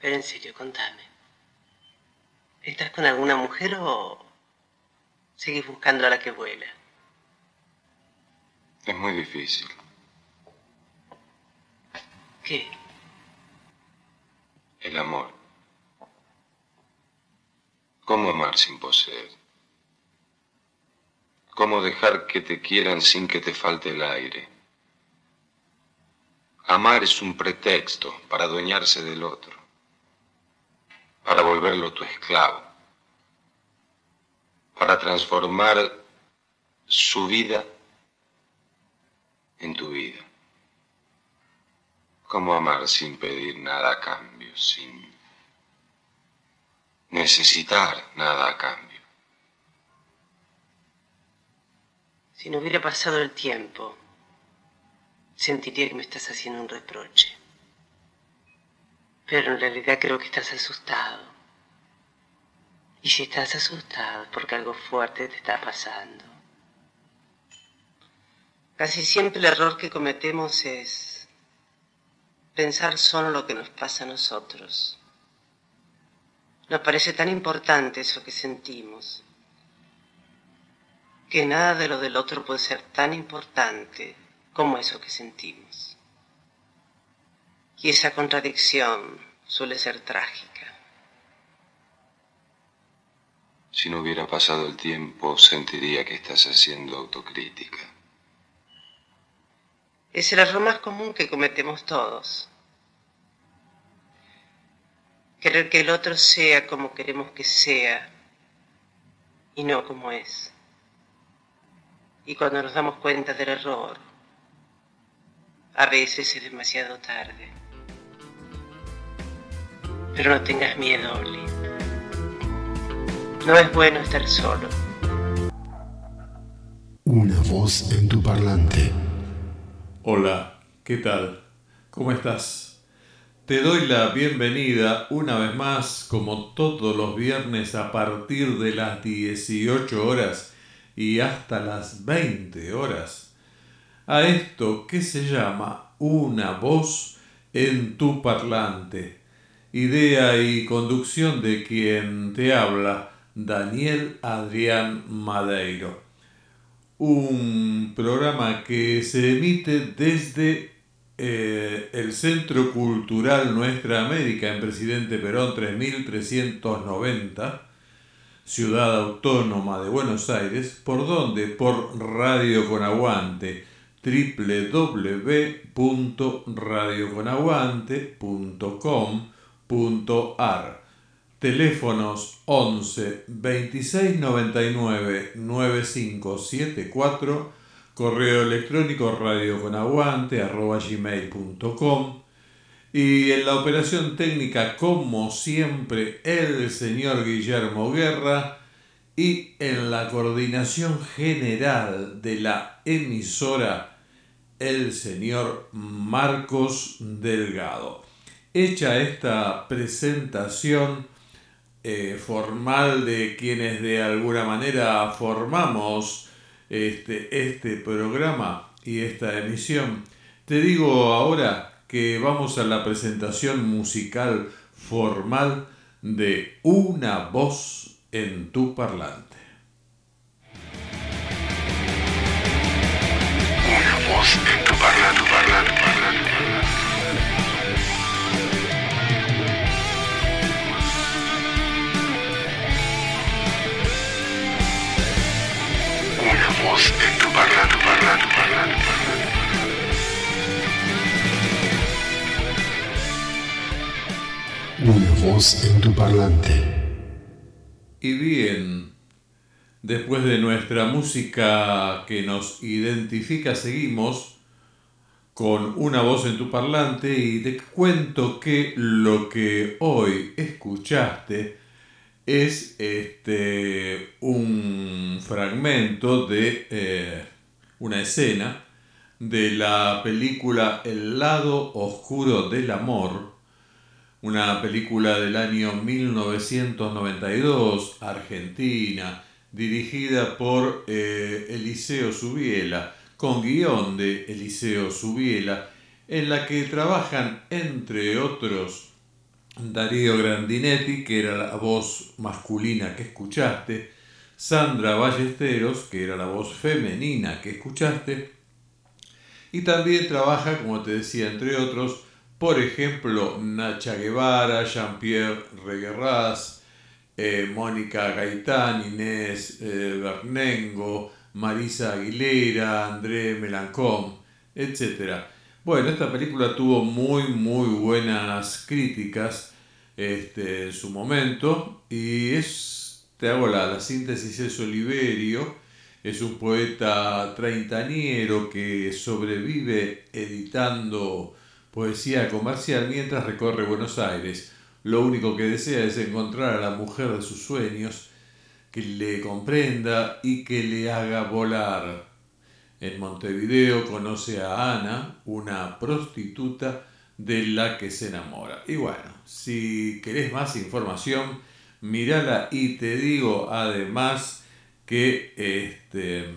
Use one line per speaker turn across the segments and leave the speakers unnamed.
Pero en serio, contame. ¿Estás con alguna mujer o seguís buscando a la que vuela?
Es muy difícil.
¿Qué?
El amor. ¿Cómo amar sin poseer? ¿Cómo dejar que te quieran sin que te falte el aire? Amar es un pretexto para adueñarse del otro, para volverlo tu esclavo, para transformar su vida en tu vida. ¿Cómo amar sin pedir nada a cambio, sin necesitar nada a cambio?
Si no hubiera pasado el tiempo, sentiría que me estás haciendo un reproche. Pero en realidad creo que estás asustado. Y si estás asustado es porque algo fuerte te está pasando. Casi siempre el error que cometemos es pensar solo lo que nos pasa a nosotros. Nos parece tan importante eso que sentimos, que nada de lo del otro puede ser tan importante como eso que sentimos. Y esa contradicción suele ser trágica.
Si no hubiera pasado el tiempo, sentiría que estás haciendo autocrítica.
Es el error más común que cometemos todos. Querer que el otro sea como queremos que sea y no como es. Y cuando nos damos cuenta del error, a veces es demasiado tarde. Pero no tengas miedo, Oli. No es bueno estar solo.
Una voz en tu parlante.
Hola, ¿qué tal? ¿Cómo estás? Te doy la bienvenida una vez más, como todos los viernes a partir de las 18 horas y hasta las 20 horas a esto que se llama una voz en tu parlante. Idea y conducción de quien te habla, Daniel Adrián Madeiro. Un programa que se emite desde eh, el Centro Cultural Nuestra América en Presidente Perón 3390, Ciudad Autónoma de Buenos Aires, por donde por Radio con Aguante www.radioconaguante.com.ar Teléfonos 11 26 99 9574 Correo electrónico radioconaguante arroba gmail.com y en la operación técnica como siempre el señor Guillermo Guerra. Y en la coordinación general de la emisora el señor Marcos Delgado. Hecha esta presentación eh, formal de quienes de alguna manera formamos este, este programa y esta emisión, te digo ahora que vamos a la presentación musical formal de Una voz en tu parlante.
Voz en tu parlante.
Y bien, después de nuestra música que nos identifica, seguimos con una voz en tu parlante y te cuento que lo que hoy escuchaste es este, un fragmento de eh, una escena de la película El lado oscuro del amor una película del año 1992, Argentina, dirigida por eh, Eliseo Subiela, con guion de Eliseo Subiela, en la que trabajan, entre otros, Darío Grandinetti, que era la voz masculina que escuchaste, Sandra Ballesteros, que era la voz femenina que escuchaste, y también trabaja, como te decía, entre otros, por ejemplo, Nacha Guevara, Jean-Pierre Reguerraz, eh, Mónica Gaitán, Inés eh, Bernengo, Marisa Aguilera, André Melancón, etc. Bueno, esta película tuvo muy, muy buenas críticas este, en su momento y es, te hago la, la síntesis, es Oliverio, es un poeta treintañero que sobrevive editando poesía comercial mientras recorre Buenos Aires. Lo único que desea es encontrar a la mujer de sus sueños, que le comprenda y que le haga volar. En Montevideo conoce a Ana, una prostituta de la que se enamora. Y bueno, si querés más información, mírala y te digo además que este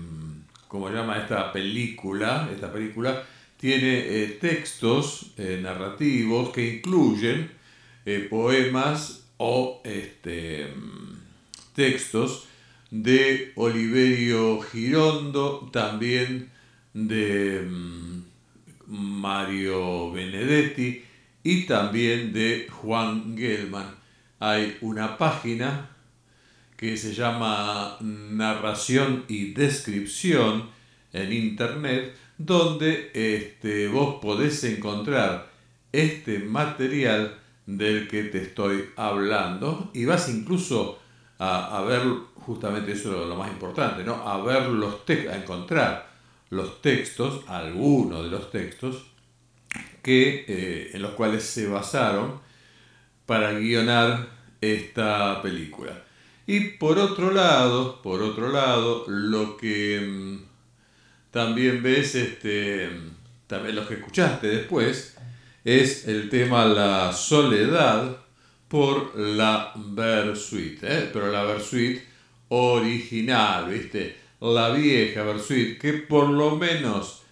como llama esta película, esta película tiene eh, textos eh, narrativos que incluyen eh, poemas o este, textos de Oliverio Girondo, también de mm, Mario Benedetti y también de Juan Gelman. Hay una página que se llama Narración y Descripción en Internet donde este, vos podés encontrar este material del que te estoy hablando y vas incluso a, ver, justamente eso es lo más importante, ¿no? a ver los a encontrar los textos, algunos de los textos, que, eh, en los cuales se basaron para guionar esta película. Y por otro lado, por otro lado, lo que mm, también ves, este, también que escuchaste después, es el tema La Soledad por la Versuit, ¿eh? pero la Versuit original, ¿viste? La vieja Versuit, que por lo menos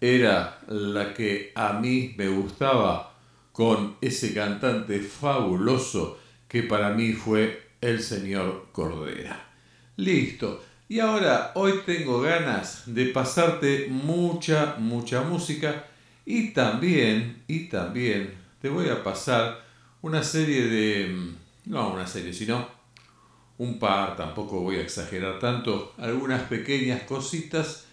era la que a mí me gustaba con ese cantante fabuloso que para mí fue el señor Cordera. Listo. Y ahora, hoy tengo ganas de pasarte mucha, mucha música y también, y también te voy a pasar una serie de, mm, no una serie, sino un par, tampoco voy a exagerar tanto, algunas pequeñas cositas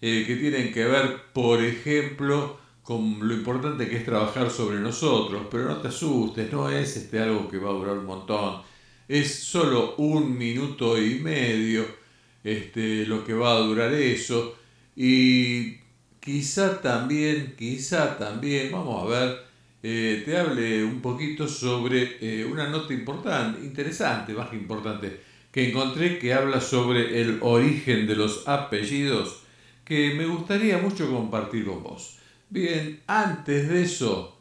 eh, que tienen que ver, por ejemplo, con lo importante que es trabajar sobre nosotros, pero no te asustes, no es este algo que va a durar un montón, es solo un minuto y medio este, lo que va a durar eso. Y quizá también, quizá también, vamos a ver, eh, te hable un poquito sobre eh, una nota importante, interesante, más importante, que encontré que habla sobre el origen de los apellidos, que me gustaría mucho compartir con vos. Bien, antes de eso,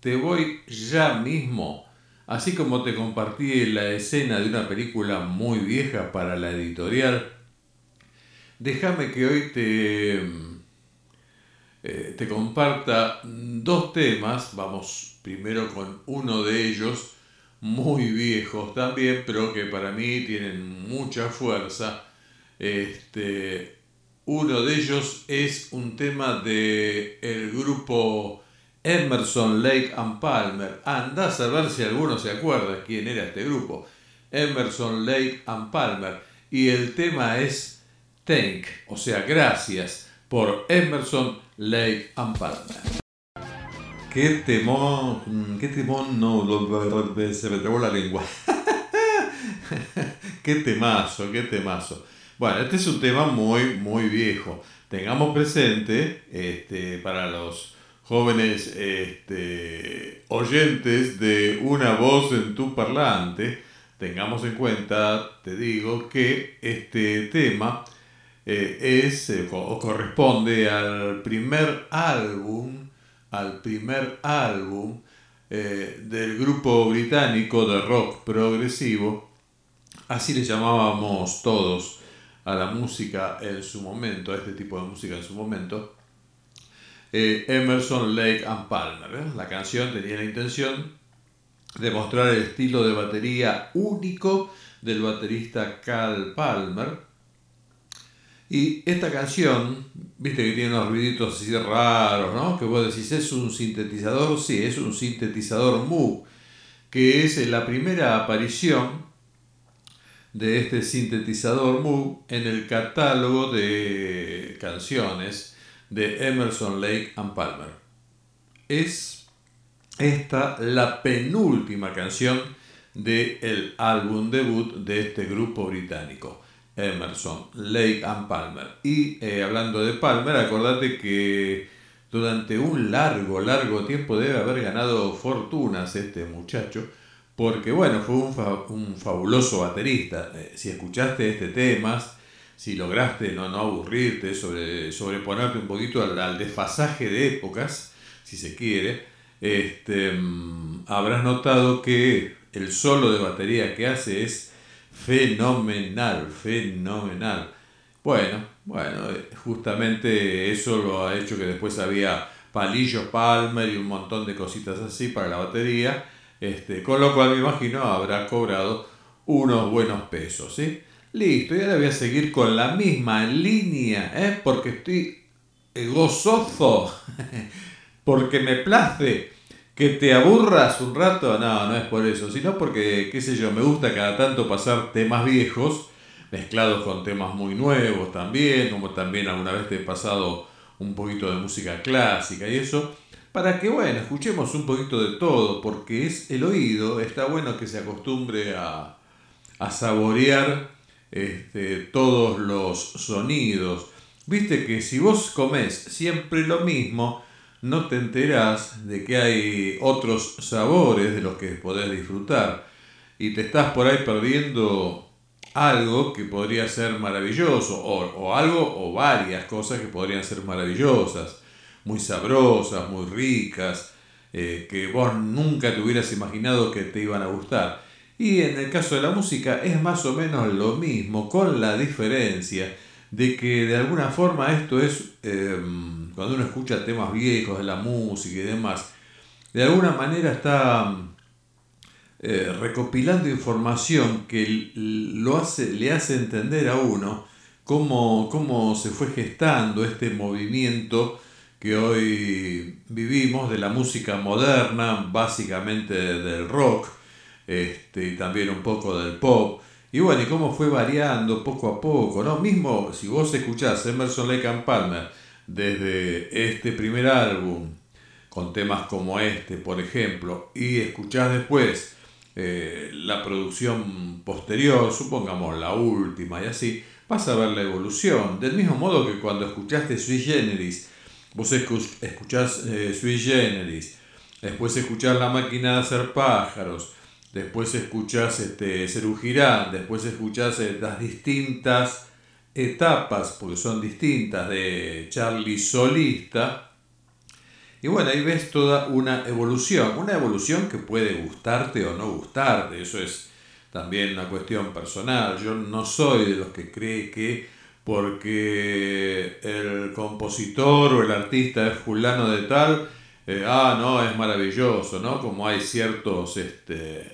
te voy ya mismo, así como te compartí la escena de una película muy vieja para la editorial, déjame que hoy te, eh, te comparta dos temas. Vamos primero con uno de ellos, muy viejos también, pero que para mí tienen mucha fuerza. Este, uno de ellos es un tema de el grupo Emerson, Lake and Palmer. Andás a ver si alguno se acuerda quién era este grupo. Emerson, Lake and Palmer. Y el tema es Thank, o sea, gracias, por Emerson, Lake and Palmer. Qué temón, qué temón, no, se me trabó la lengua. qué temazo, qué temazo. Bueno, este es un tema muy, muy viejo. Tengamos presente, este, para los jóvenes este, oyentes de una voz en tu parlante, tengamos en cuenta, te digo, que este tema eh, es eh, o corresponde al primer álbum, al primer álbum eh, del grupo británico de rock progresivo, así le llamábamos todos a la música en su momento, a este tipo de música en su momento, Emerson, Lake and Palmer. La canción tenía la intención demostrar el estilo de batería único del baterista Cal Palmer. Y esta canción, viste que tiene unos ruiditos así raros, ¿no? Que vos decís, ¿es un sintetizador? Sí, es un sintetizador Moog, que es la primera aparición de este sintetizador Moog en el catálogo de canciones de Emerson Lake and Palmer. Es esta la penúltima canción del álbum debut de este grupo británico, Emerson Lake and Palmer. Y eh, hablando de Palmer, acordate que durante un largo, largo tiempo debe haber ganado fortunas este muchacho porque bueno, fue un, fabuloso baterista. Eh, si escuchaste este tema, si lograste no, no aburrirte, sobre, sobreponerte un poquito al, desfasaje de épocas, si se quiere, este, mm, habrás notado que el solo de batería que hace es fenomenal, fenomenal. Bueno, bueno, eh, justamente eso lo ha hecho que después había palillos Palmer y un montón de cositas así para la batería este, con lo cual me imagino habrá cobrado unos buenos pesos. ¿sí? Listo, y ahora voy a seguir con la misma línea, ¿eh? porque estoy gozoso, porque me place que te aburras un rato. No, no es por eso, sino porque, qué sé yo, me gusta cada tanto pasar temas viejos mezclados con temas muy nuevos también, como también alguna vez te he pasado un poquito de música clásica y eso para que, bueno, escuchemos un poquito de todo, porque es el oído, está bueno que se acostumbre a, saborear este, todos los sonidos. Viste que si vos comés siempre lo mismo, no te enterás de que hay otros sabores de los que podés disfrutar. Y te estás por ahí perdiendo algo que podría ser maravilloso, o, algo o varias cosas que podrían ser maravillosas muy sabrosas, muy ricas, eh, que vos nunca te hubieras imaginado que te iban a gustar. Y en el caso de la música es más o menos lo mismo, con la diferencia de que de alguna forma esto es, em, cuando uno escucha temas viejos de la música y demás, de alguna manera está eh, recopilando información que lo hace, le hace entender a uno cómo, cómo se fue gestando este movimiento que hoy vivimos, de la música moderna, básicamente del rock, este, y también un poco del pop. Y bueno, y cómo fue variando poco a poco, ¿no? Mismo si vos escuchás Emerson Lake and Palmer desde este primer álbum, con temas como este, por ejemplo, y escuchás después eh, la producción posterior, supongamos la última y así, vas a ver la evolución. Del mismo modo que cuando escuchaste Sui Generis Vos escuchás eh, Generis, después escuchás La máquina de hacer pájaros, después escuchás este, Girán, después escuchás eh, las distintas etapas, porque son distintas, de Charlie solista. Y bueno, ahí ves toda una evolución, una evolución que puede gustarte o no gustarte, eso es también una cuestión personal. Yo no soy de los que cree que porque el compositor o el artista es fulano de tal, eh, ah, no, es maravilloso, ¿no? Como hay ciertos, este,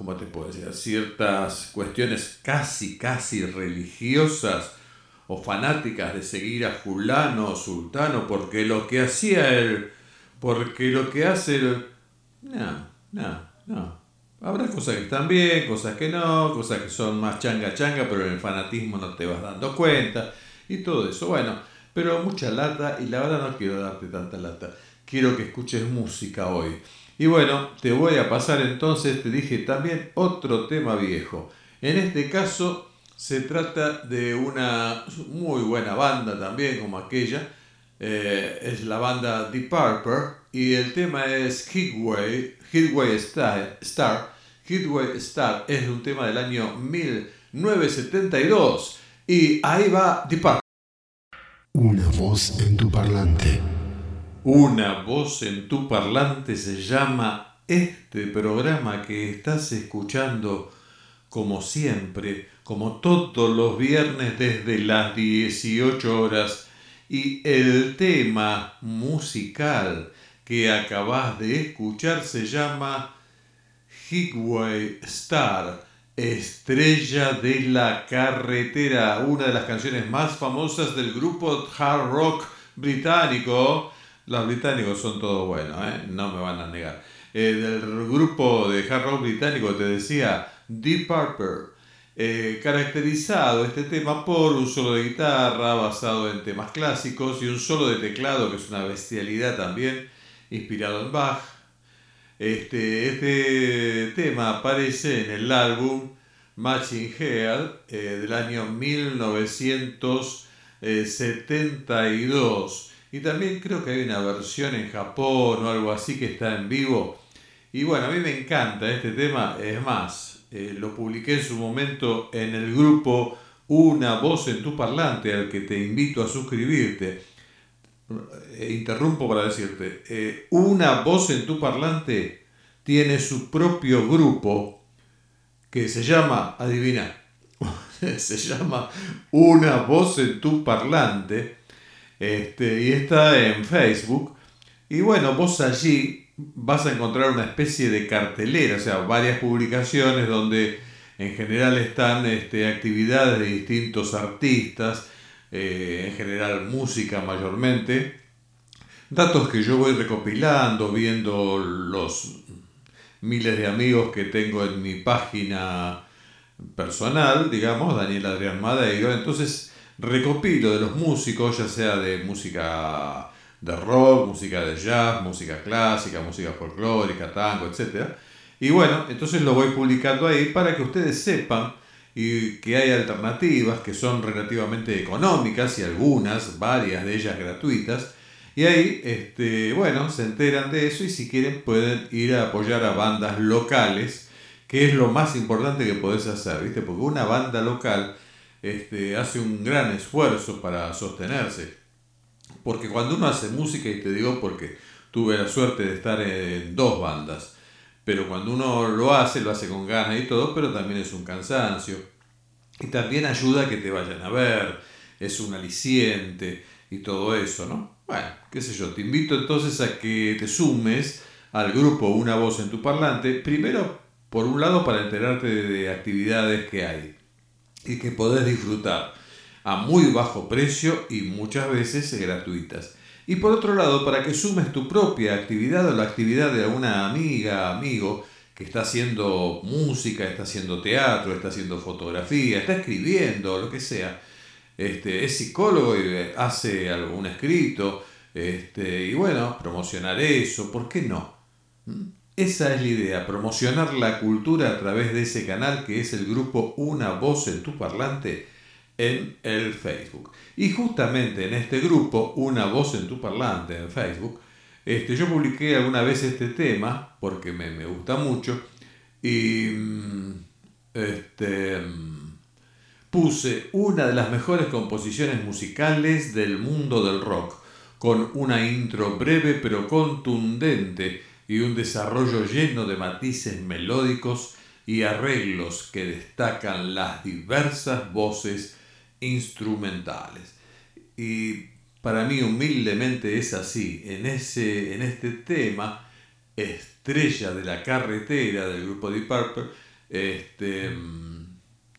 ¿cómo te puedo decir? Ciertas cuestiones casi, casi religiosas o fanáticas de seguir a fulano o sultano, porque lo que hacía él, porque lo que hace él, no, no, no. Habrá cosas que están bien, cosas que no, cosas que son más changa changa, pero en el fanatismo no te vas dando cuenta y todo eso. Bueno, pero mucha lata y la verdad no quiero darte tanta lata. Quiero que escuches música hoy. Y bueno, te voy a pasar entonces, te dije también otro tema viejo. En este caso se trata de una muy buena banda también como aquella. Eh, es la banda Deep Purple y el tema es Heatwave, Heatwave Star, Star. Heatwave Star es un tema del año 1972 y ahí va Deep Purple.
Una voz en tu parlante.
Una voz en tu parlante se llama este programa que estás escuchando como siempre, como todos los viernes desde las 18 horas y el tema musical que acabas de escuchar se llama Highway Star, Estrella de la Carretera, una de las canciones más famosas del grupo hard rock británico. Los británicos son todos buenos, ¿eh? no me van a negar. Eh, del grupo de hard rock británico te decía Deep Purple. Eh, caracterizado este tema por un solo de guitarra basado en temas clásicos y un solo de teclado que es una bestialidad también, inspirado en Bach. Este, este tema aparece en el álbum Matching Head eh, del año 1972 y también creo que hay una versión en Japón o algo así que está en vivo. Y bueno, a mí me encanta este tema, es más, eh, lo publiqué en su momento en el grupo Una voz en tu parlante, al que te invito a suscribirte. Eh, interrumpo para decirte, eh, Una voz en tu parlante tiene su propio grupo que se llama, adivina, se llama Una voz en tu parlante, este, y está en Facebook. Y bueno, vos allí vas a encontrar una especie de cartelera, o sea, varias publicaciones donde en general están este, actividades de distintos artistas, eh, en general música mayormente, datos que yo voy recopilando, viendo los miles de amigos que tengo en mi página personal, digamos, Daniel Adrián Madeiro, entonces recopilo de los músicos, ya sea de música de rock, música de jazz, música clásica, música folclórica, tango, etc. Y bueno, entonces lo voy publicando ahí para que ustedes sepan y que hay alternativas que son relativamente económicas y algunas, varias de ellas gratuitas. Y ahí, este, bueno, se enteran de eso y si quieren pueden ir a apoyar a bandas locales, que es lo más importante que podés hacer, ¿viste? Porque una banda local este, hace un gran esfuerzo para sostenerse. Porque cuando uno hace música, y te digo porque tuve la suerte de estar en dos bandas, pero cuando uno lo hace, lo hace con ganas y todo, pero también es un cansancio. Y también ayuda a que te vayan a ver, es un aliciente y todo eso, ¿no? Bueno, qué sé yo, te invito entonces a que te sumes al grupo Una Voz en tu Parlante, primero, por un lado, para enterarte de actividades que hay y que podés disfrutar a muy bajo precio y muchas veces gratuitas. Y por otro lado, para que sumes tu propia actividad o la actividad de alguna amiga, amigo, que está haciendo música, está haciendo teatro, está haciendo fotografía, está escribiendo, lo que sea. Este, es psicólogo y hace algún escrito. Este, y bueno, promocionar eso, ¿por qué no? ¿Mm? Esa es la idea, promocionar la cultura a través de ese canal que es el grupo Una Voz en tu Parlante en el Facebook. Y justamente en este grupo, Una voz en tu parlante en Facebook, este, yo publiqué alguna vez este tema porque me, me gusta mucho y mm, este, mm, puse una de las mejores composiciones musicales del mundo del rock, con una intro breve pero contundente y un desarrollo lleno de matices melódicos y arreglos que destacan las diversas voces instrumentales. Y para mí humildemente es así. En, ese, en este tema, estrella de la carretera del grupo Deep Purple, este,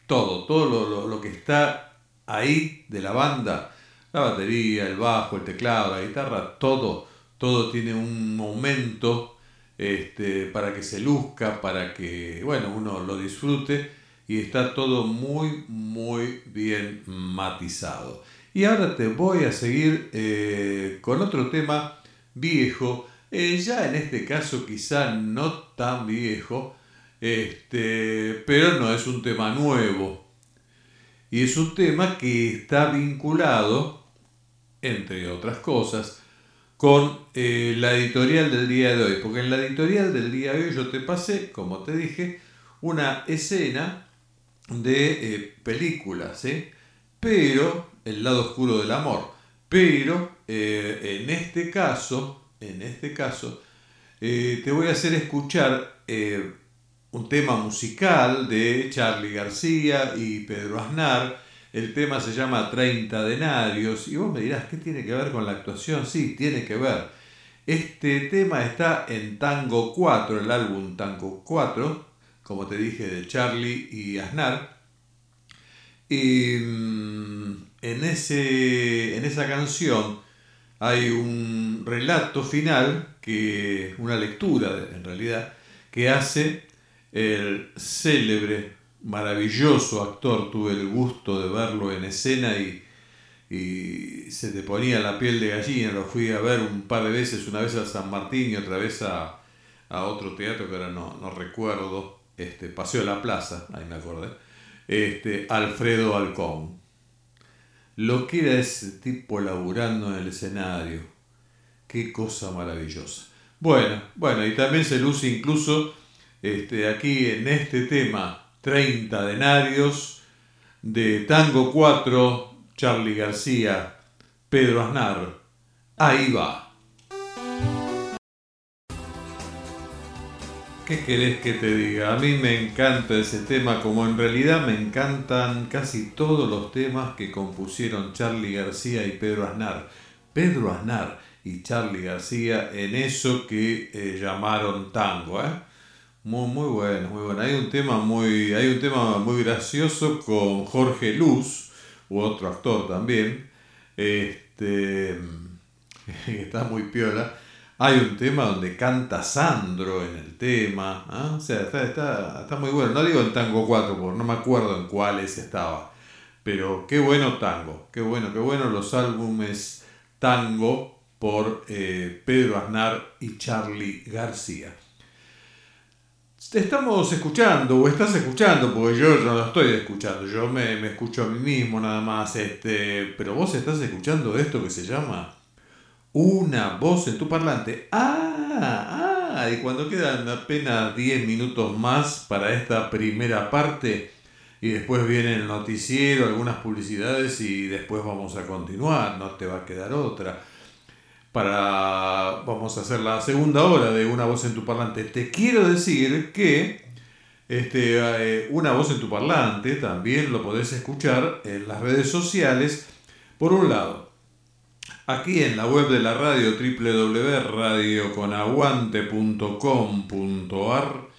todo, todo lo, que está ahí de la banda, la batería, el bajo, el teclado, la guitarra, todo, todo tiene un momento este, para que se luzca, para que, bueno, uno lo disfrute y está todo muy, muy bien matizado. Y ahora te voy a seguir eh, con otro tema viejo, eh, ya en este caso quizá no tan viejo, este, pero no es un tema nuevo. Y es un tema que está vinculado, entre otras cosas, con eh, la editorial del día de hoy. Porque en la editorial del día de hoy yo te pasé, como te dije, una escena de eh, películas, pero el lado oscuro del amor. Pero eh, en este caso, en este caso, eh, te voy a hacer escuchar un tema musical de Charlie García y Pedro Aznar. El tema se llama 30 denarios y vos me dirás, ¿qué tiene que ver con la actuación? Sí, tiene que ver. Este tema está en Tango 4, el álbum Tango 4, como te dije, de Charlie y Aznar. Y mm, en, ese, en esa canción hay un relato final, que, una lectura en realidad, que hace el célebre, maravilloso actor. Tuve el gusto de verlo en escena y, y se te ponía la piel de gallina. Lo fui a ver un par de veces, una vez a San Martín y otra vez a, a otro teatro que ahora no, no recuerdo, este, Paseo de la Plaza, ahí me acordé, este, Alfredo Alcón. Lo que era ese tipo laburando en el escenario. Qué cosa maravillosa. Bueno, bueno, y también se luce incluso este, aquí en este tema 30 denarios de Tango 4, Charlie García, Pedro Aznar. Ahí va. ¿Qué querés que te diga? A mí me encanta ese tema, como en realidad me encantan casi todos los temas que compusieron Charlie García y Pedro Aznar. Pedro Aznar y Charlie García en eso que eh, llamaron tango, ¿eh? Muy, muy bueno, muy bueno. Hay un tema muy, hay un tema muy gracioso con Jorge Luz, u otro actor también, este, que está muy piola hay un tema donde canta Sandro en el tema. ¿ah? O sea, está, está, muy bueno. No digo en Tango 4, porque no me acuerdo en cuáles estaba. Pero qué bueno tango. Qué bueno, qué bueno los álbumes tango por eh, Pedro Aznar y Charlie García. Te estamos escuchando, o estás escuchando, porque yo no lo estoy escuchando, yo me, me escucho a mí mismo nada más, este, pero vos estás escuchando esto que se llama una voz en tu parlante. Ah, ah, y cuando quedan apenas 10 minutos más para esta primera parte, y después viene el noticiero, algunas publicidades y después vamos a continuar, no te va a quedar otra. Para vamos a hacer la segunda hora de Una voz en tu parlante. Te quiero decir que este, eh, Una voz en tu parlante también lo podés escuchar en las redes sociales. Por un lado, Aquí en la web de la radio www.radioconaguante.com.ar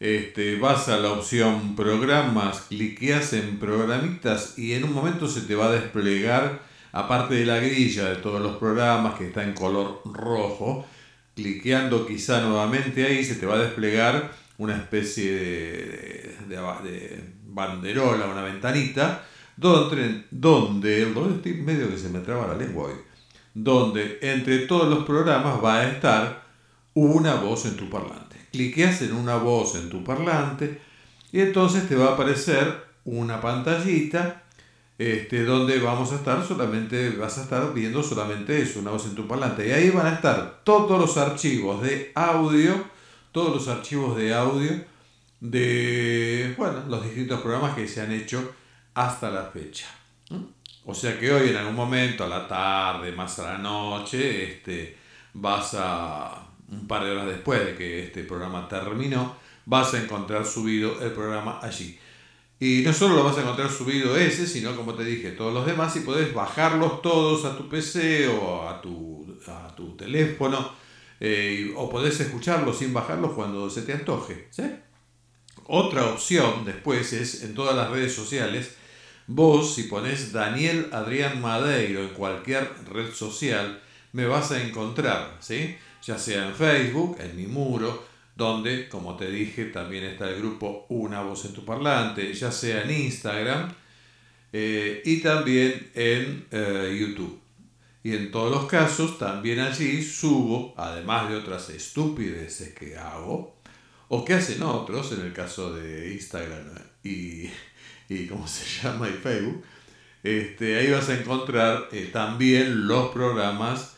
este, vas a la opción programas, cliqueas en programitas y en un momento se te va a desplegar, aparte de la grilla de todos los programas que está en color rojo, cliqueando quizá nuevamente ahí se te va a desplegar una especie de, de, banderola, una ventanita, donde, donde, donde medio que se me traba la lengua hoy donde entre todos los programas va a estar una voz en tu parlante. Cliqueas en una voz en tu parlante y entonces te va a aparecer una pantallita este, donde vamos a estar solamente, vas a estar viendo solamente eso, una voz en tu parlante. Y ahí van a estar todos los archivos de audio, todos los archivos de audio de, bueno, los distintos programas que se han hecho hasta la fecha. O sea que hoy en algún momento, a la tarde, más a la noche, este, vas a, un par de horas después de que este programa terminó, vas a encontrar subido el programa allí. Y no solo lo vas a encontrar subido ese, sino como te dije, todos los demás y podés bajarlos todos a tu PC o a tu, a tu teléfono eh, o podés escucharlos sin bajarlos cuando se te antoje. Otra opción después es en todas las redes sociales Vos, si pones Daniel Adrián Madeiro en cualquier red social, me vas a encontrar, ¿sí? Ya sea en Facebook, en mi muro, donde, como te dije, también está el grupo Una Voz en tu Parlante, ya sea en Instagram eh, y también en eh, YouTube. Y en todos los casos, también allí subo, además de otras estupideces que hago, o que hacen otros, en el caso de Instagram y y cómo se llama y Facebook, este, ahí vas a encontrar eh, también los programas,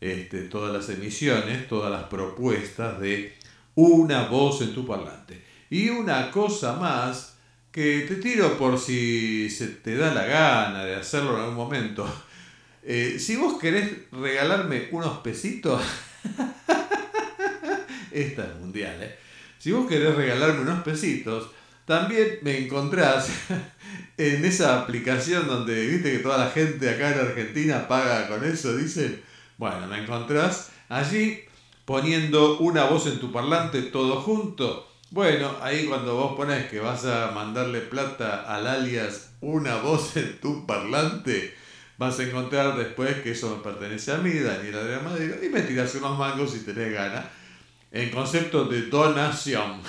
este, todas las emisiones, todas las propuestas de una voz en tu parlante. Y una cosa más que te tiro por si se te da la gana de hacerlo en algún momento. Eh, si vos querés regalarme unos pesitos, esta es mundial, ¿eh? Si vos querés regalarme unos pesitos, también me encontrás en esa aplicación donde viste que toda la gente acá en Argentina paga con eso, dicen, bueno, me encontrás allí poniendo una voz en tu parlante todo junto. Bueno, ahí cuando vos pones que vas a mandarle plata al alias una voz en tu parlante, vas a encontrar después que eso me pertenece a mí, Daniela de la Madrid, y me tiras unos mangos si tenés ganas, en concepto de donación.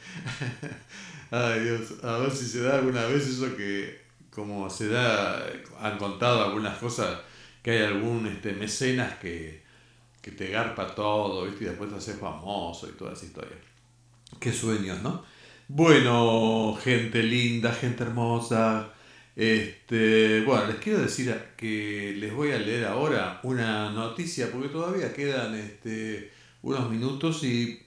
Ay Dios, a ver si se da alguna vez eso que, como se da, han contado algunas cosas, que hay algún este, mecenas que, que te garpa todo. Y después te haces famoso y toda esa historia. Qué sueños, ¿no? Bueno, gente linda, gente hermosa. Este, bueno, les quiero decir que les voy a leer ahora una noticia porque todavía quedan este, unos minutos y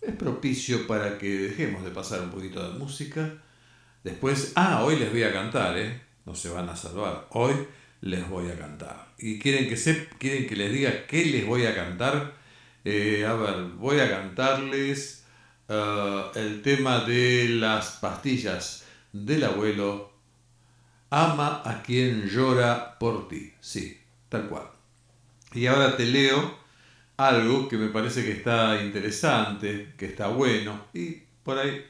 es propicio para que dejemos de pasar un poquito de música. Después, ah, hoy les voy a cantar, ¿eh? No se van a salvar. Hoy les voy a cantar. ¿Y quieren que, se, quieren que les diga qué les voy a cantar? Eh, a ver, voy a cantarles eh, el tema de las pastillas del abuelo. Ama a quien llora por ti. Sí, tal cual. Y ahora te leo algo que me parece que está interesante, que está bueno y por ahí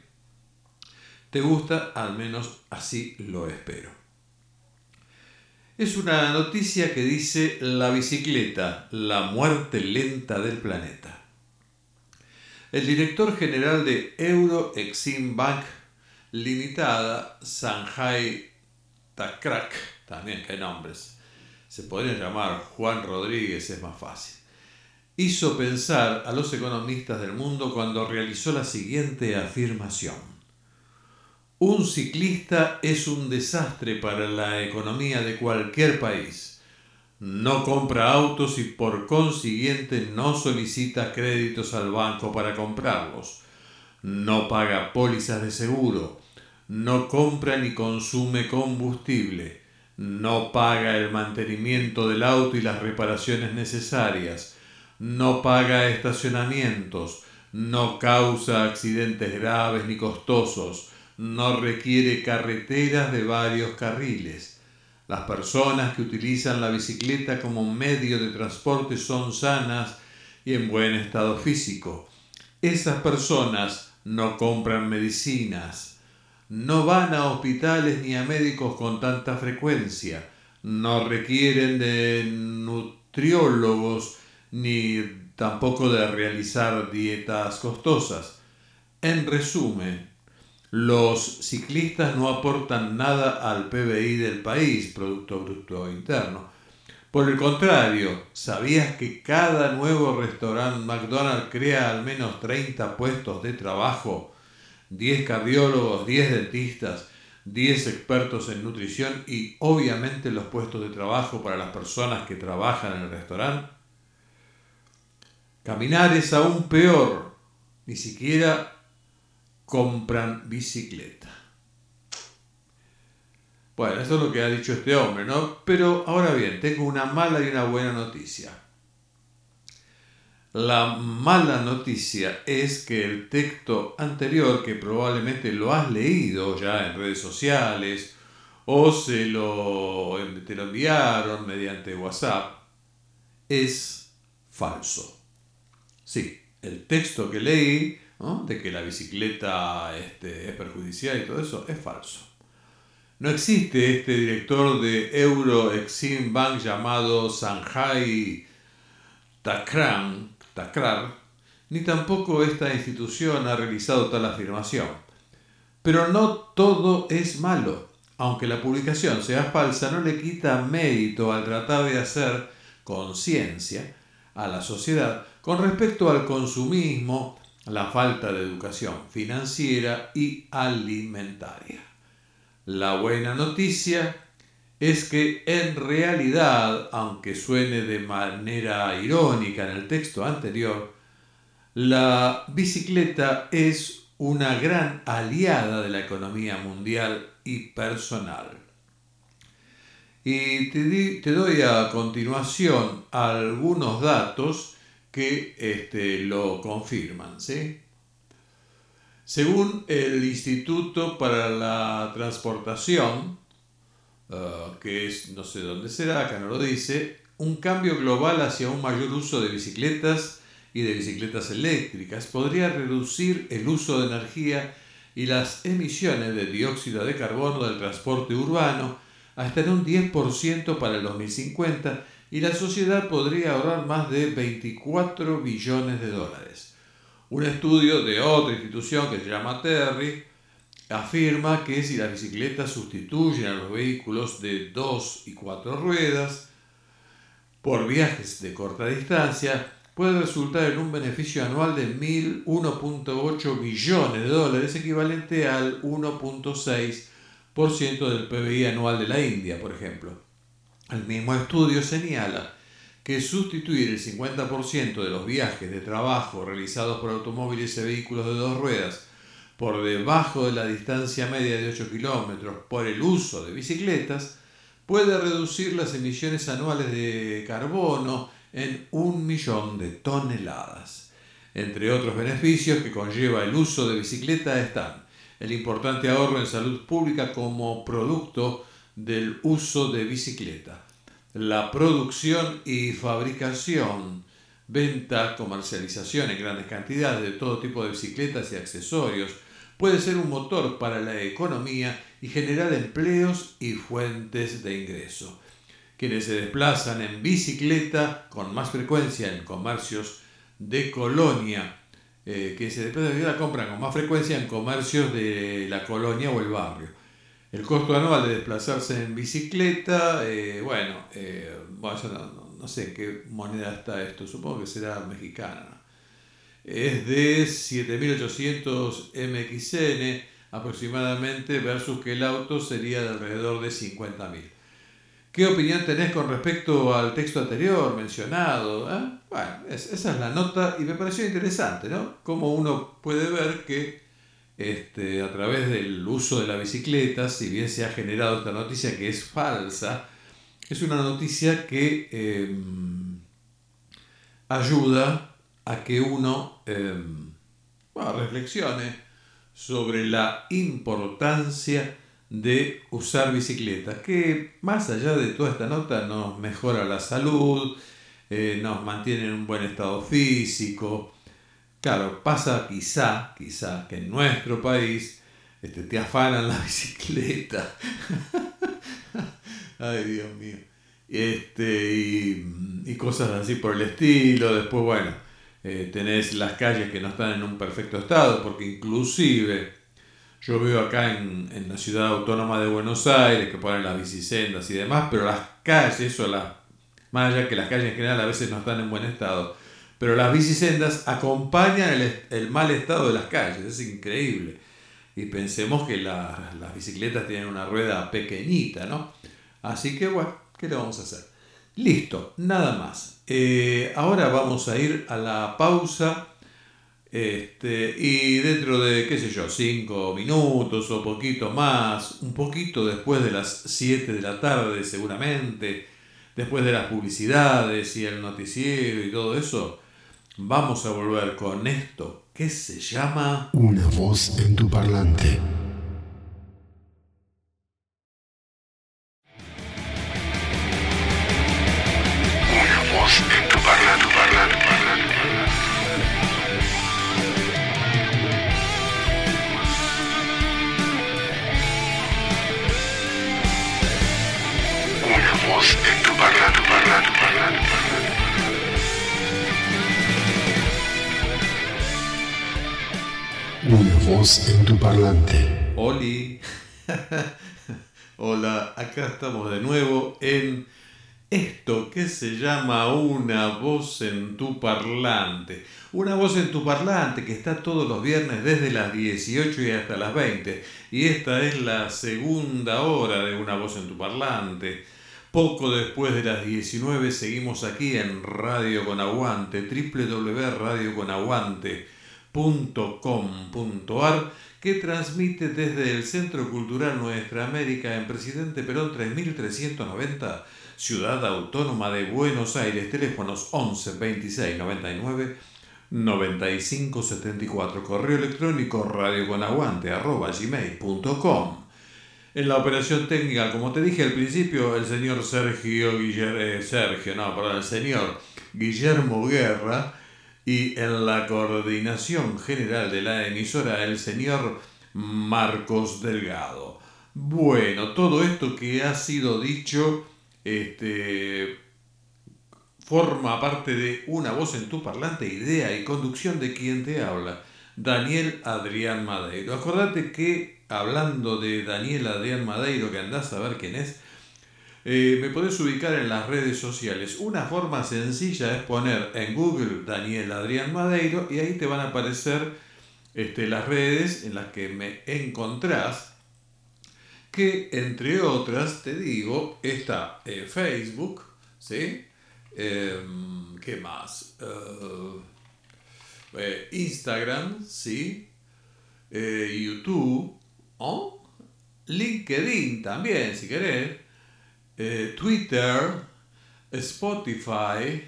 te gusta, al menos así lo espero. Es una noticia que dice la bicicleta, la muerte lenta del planeta. El director general de Euro Exim Bank Limitada, Sanjay Takrak, también qué nombres, se podría llamar Juan Rodríguez, es más fácil hizo pensar a los economistas del mundo cuando realizó la siguiente afirmación. Un ciclista es un desastre para la economía de cualquier país. No compra autos y por consiguiente no solicita créditos al banco para comprarlos. No paga pólizas de seguro. No compra ni consume combustible. No paga el mantenimiento del auto y las reparaciones necesarias no paga estacionamientos, no causa accidentes graves ni costosos, no requiere carreteras de varios carriles. Las personas que utilizan la bicicleta como medio de transporte son sanas y en buen estado físico. Esas personas no compran medicinas, no van a hospitales ni a médicos con tanta frecuencia, no requieren de nutriólogos ni tampoco de realizar dietas costosas. En resumen, los ciclistas no aportan nada al PBI del país, Producto Bruto Interno. Por el contrario, ¿sabías que cada nuevo restaurante McDonald's crea al menos 30 puestos de trabajo? 10 cardiólogos, 10 dentistas, 10 expertos en nutrición y obviamente los puestos de trabajo para las personas que trabajan en el restaurante Caminar es aún peor, ni siquiera compran bicicleta. Bueno, eso es lo que ha dicho este hombre, ¿no? Pero ahora bien, tengo una mala y una buena noticia. La mala noticia es que el texto anterior, que probablemente lo has leído ya en redes sociales o se lo, te lo enviaron mediante WhatsApp, es falso. Sí, el texto que leí, de que la bicicleta este, es perjudicial y todo eso, es falso. No existe este director de Euro Exim Bank llamado Sanjay Takran, Takrar, ni tampoco esta institución ha realizado tal afirmación. Pero no todo es malo. Aunque la publicación sea falsa, no le quita mérito al tratar de hacer conciencia a la sociedad con respecto al consumismo, la falta de educación financiera y alimentaria. La buena noticia es que en realidad, aunque suene de manera irónica en el texto anterior, la bicicleta es una gran aliada de la economía mundial y personal. Y te, doy a continuación algunos datos que este, lo confirman. ¿sí? Según el Instituto para la Transportación, uh, que es, no sé dónde será, acá no lo dice, un cambio global hacia un mayor uso de bicicletas y de bicicletas eléctricas podría reducir el uso de energía y las emisiones de dióxido de carbono del transporte urbano hasta en un 10% para el 2050 y la sociedad podría ahorrar más de 24 billones de dólares. Un estudio de otra institución que se llama Terry afirma que si las bicicletas sustituyen a los vehículos de dos y cuatro ruedas por viajes de corta distancia, puede resultar en un beneficio anual de 1.8 billones de dólares, equivalente al 1.6% del PBI anual de la India, por ejemplo. El mismo estudio señala que sustituir el 50% de los viajes de trabajo realizados por automóviles y vehículos de dos ruedas por debajo de la distancia media de 8 kilómetros por el uso de bicicletas puede reducir las emisiones anuales de carbono en un millón de toneladas. Entre otros beneficios que conlleva el uso de bicicleta están el importante ahorro en salud pública como producto del uso de bicicleta, la producción y fabricación, venta, comercialización en grandes cantidades de todo tipo de bicicletas y accesorios, puede ser un motor para la economía y generar empleos y fuentes de ingreso. Quienes se desplazan en bicicleta con más frecuencia en comercios de colonia, eh, que se desplazan la compran con más frecuencia en comercios de la colonia o el barrio. El costo anual de desplazarse en bicicleta, eh, bueno, eh, no, sé en qué moneda está esto, supongo que será mexicana. Es de 7.800 MXN aproximadamente versus que el auto sería de alrededor de 50.000. ¿Qué opinión tenés con respecto al texto anterior mencionado? Eh? Bueno, esa es la nota y me pareció interesante, ¿no? Cómo uno puede ver que este, a través del uso de la bicicleta, si bien se ha generado esta noticia que es falsa, es una noticia que em, ayuda a que uno em, reflexione sobre la importancia de usar bicicleta, que más allá de toda esta nota nos mejora la salud, eh, nos mantiene en un buen estado físico. Claro, pasa quizá, quizá que en nuestro país este, te afanan la bicicleta. Ay, Dios mío. Este, y, cosas así por el estilo. Después, bueno, eh, tenés las calles que no están en un perfecto estado, porque inclusive yo veo acá en, la ciudad autónoma de Buenos Aires que ponen las bicisendas y demás, pero las calles, o las, más allá que las calles en general a veces no están en buen estado, pero las bicisendas acompañan el, mal estado de las calles, es increíble. Y pensemos que las bicicletas tienen una rueda pequeñita, ¿no? Así que bueno, ¿qué le vamos a hacer? Listo, nada más. Eh, ahora vamos a ir a la pausa este, y dentro de, qué sé yo, cinco minutos o poquito más, un poquito después de las 7 de la tarde seguramente, después de las publicidades y el noticiero y todo eso, vamos a volver con esto que se llama...
Una voz en tu parlante. En tu parlante.
Oli. Hola, acá estamos de nuevo en esto que se llama una voz en tu parlante. Una voz en tu parlante que está todos los viernes desde las 18 y hasta las 20. Y esta es la segunda hora de una voz en tu parlante. Poco después de las 19 seguimos aquí en Radio con Aguante, www.radioconaguante.com .com.ar que transmite desde el Centro Cultural Nuestra América en Presidente Perón 3390, Ciudad Autónoma de Buenos Aires, teléfonos 11 26 99 95 74, correo electrónico radioconaguante arroba gmail.com. En la operación técnica, como te dije al principio, el señor Sergio Guillermo, eh, el señor Guillermo Guerra y en la coordinación general de la emisora el señor Marcos Delgado. Bueno, todo esto que ha sido dicho este, forma parte de una voz en tu parlante, idea y conducción de quien te habla, Daniel Adrián Madeiro. Acordate que hablando de Daniel Adrián Madeiro, que andás a ver quién es, eh, me podés ubicar en las redes sociales. Una forma sencilla es poner en Google Daniel Adrián Madeiro y ahí te van a aparecer este, las redes en las que me encontrás. Que entre otras, te digo, está eh, Facebook, ¿sí? Em, ¿Qué más? Eh, Instagram, ¿sí? YouTube, ¿oh? LinkedIn también, si querés. Eh, Twitter, Spotify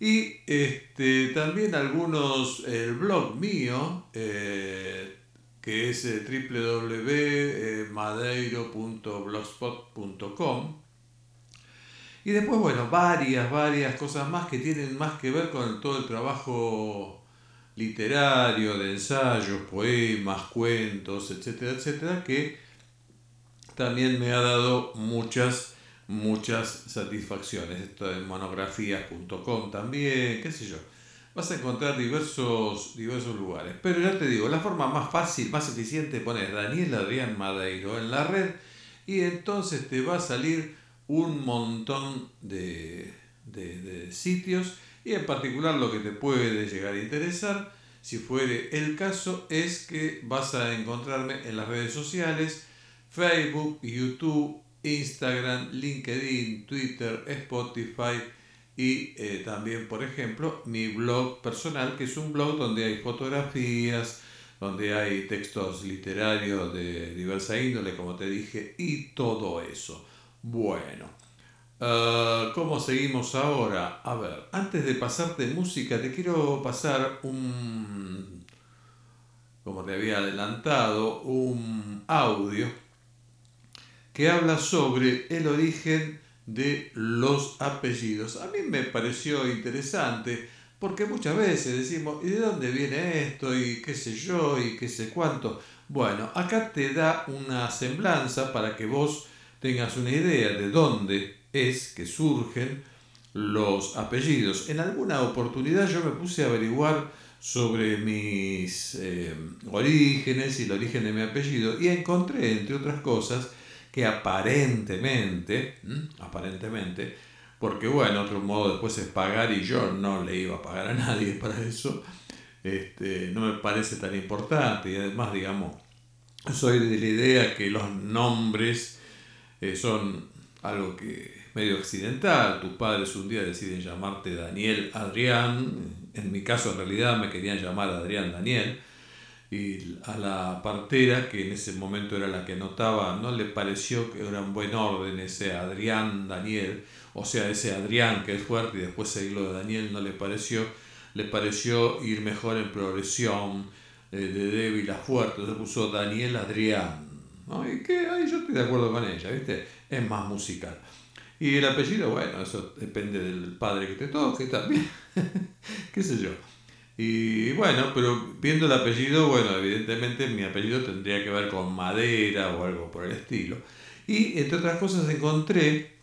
y este, también algunos, el blog mío, eh, que es eh, www.madeiro.blogspot.com. Y después, bueno, varias, varias cosas más que tienen más que ver con todo el trabajo literario, de ensayos, poemas, cuentos, etcétera, etcétera, que también me ha dado muchas, muchas satisfacciones. Esto en monografías.com también, qué sé yo. Vas a encontrar diversos, diversos lugares. Pero ya te digo, la forma más fácil, más eficiente, pones Daniel Adrián Madeiro en la red y entonces te va a salir un montón de, de, de sitios y en particular lo que te puede llegar a interesar, si fuere el caso, es que vas a encontrarme en las redes sociales, Facebook, YouTube, Instagram, LinkedIn, Twitter, Spotify y eh, también, por ejemplo, mi blog personal, que es un blog donde hay fotografías, donde hay textos literarios de diversa índole, como te dije, y todo eso. Bueno, uh, ¿cómo seguimos ahora? A ver, antes de pasarte música, te quiero pasar un, como te había adelantado, un audio que habla sobre el origen de los apellidos. A mí me pareció interesante porque muchas veces decimos, ¿y de dónde viene esto? Y qué sé yo, y qué sé cuánto. Bueno, acá te da una semblanza para que vos tengas una idea de dónde es que surgen los apellidos. En alguna oportunidad yo me puse a averiguar sobre mis eh, orígenes y el origen de mi apellido y encontré, entre otras cosas, que aparentemente, aparentemente, porque bueno, otro modo después es pagar y yo no le iba a pagar a nadie para eso, este, no me parece tan importante y además, digamos, soy de la idea que los nombres eh, son algo que medio accidental, tus padres un día deciden llamarte Daniel Adrián, en mi caso en realidad me querían llamar Adrián Daniel, y a la partera, que en ese momento era la que notaba, no le pareció que era un buen orden ese Adrián Daniel, o sea, ese Adrián que es fuerte y después seguirlo de Daniel no le pareció, le pareció ir mejor en progresión eh, de débil a fuerte, se puso Daniel Adrián, ¿no? y que ahí yo estoy de acuerdo con ella, ¿viste? Es más musical. Y el apellido, bueno, eso depende del padre que te toque también, qué sé yo. Y bueno, pero viendo el apellido, bueno, evidentemente mi apellido tendría que ver con madera o algo por el estilo. Y entre otras cosas encontré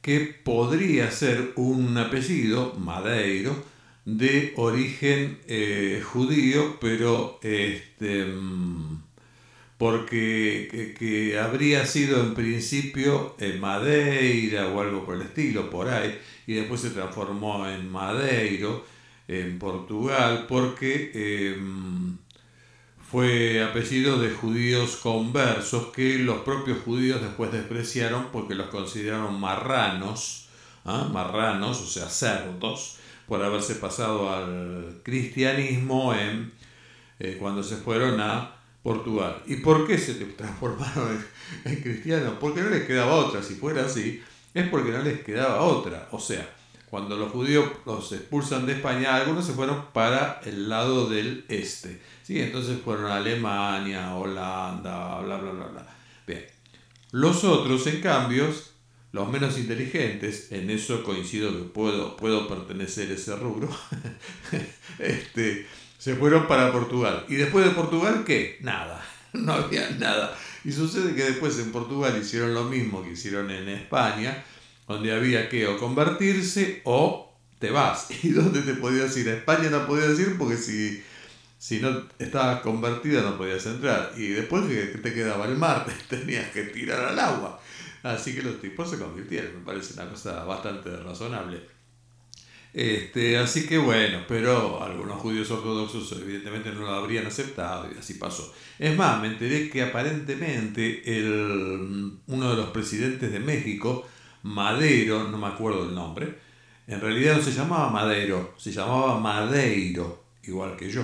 que podría ser un apellido, Madeiro, de origen eh, judío, pero este, mm, porque que, habría sido en principio en Madeira o algo por el estilo, por ahí, y después se transformó en Madeiro en Portugal porque em, fue apellido de judíos conversos que los propios judíos después despreciaron porque los consideraron marranos, ¿ah? marranos, o sea, cerdos, por haberse pasado al cristianismo en, eh, cuando se fueron a Portugal. ¿Y por qué se transformaron en, en cristianos? Porque no les quedaba otra, si fuera así, es porque no les quedaba otra. O sea, cuando los judíos los expulsan de España, algunos se fueron para el lado del este. ¿sí? Entonces fueron a Alemania, Holanda, bla, bla, bla, bla. Bien. Los otros, en cambio, los menos inteligentes, en eso coincido que puedo, puedo pertenecer a ese rubro, este, se fueron para Portugal. ¿Y después de Portugal qué? Nada, no había nada. Y sucede que después en Portugal hicieron lo mismo que hicieron en España, donde había que o convertirse o te vas. ¿Y dónde te podías ir? A España no podías ir porque si, si no estabas convertida no podías entrar. Y después que te quedaba el mar, te tenías que tirar al agua. Así que los tipos se convirtieron, me parece una cosa bastante razonable. Este, así que bueno, pero algunos judíos ortodoxos evidentemente no lo habrían aceptado y así pasó. Es más, me enteré que aparentemente el, uno de los presidentes de México, Madero, no me acuerdo el nombre, en realidad no se llamaba Madero, se llamaba Madeiro, igual que yo,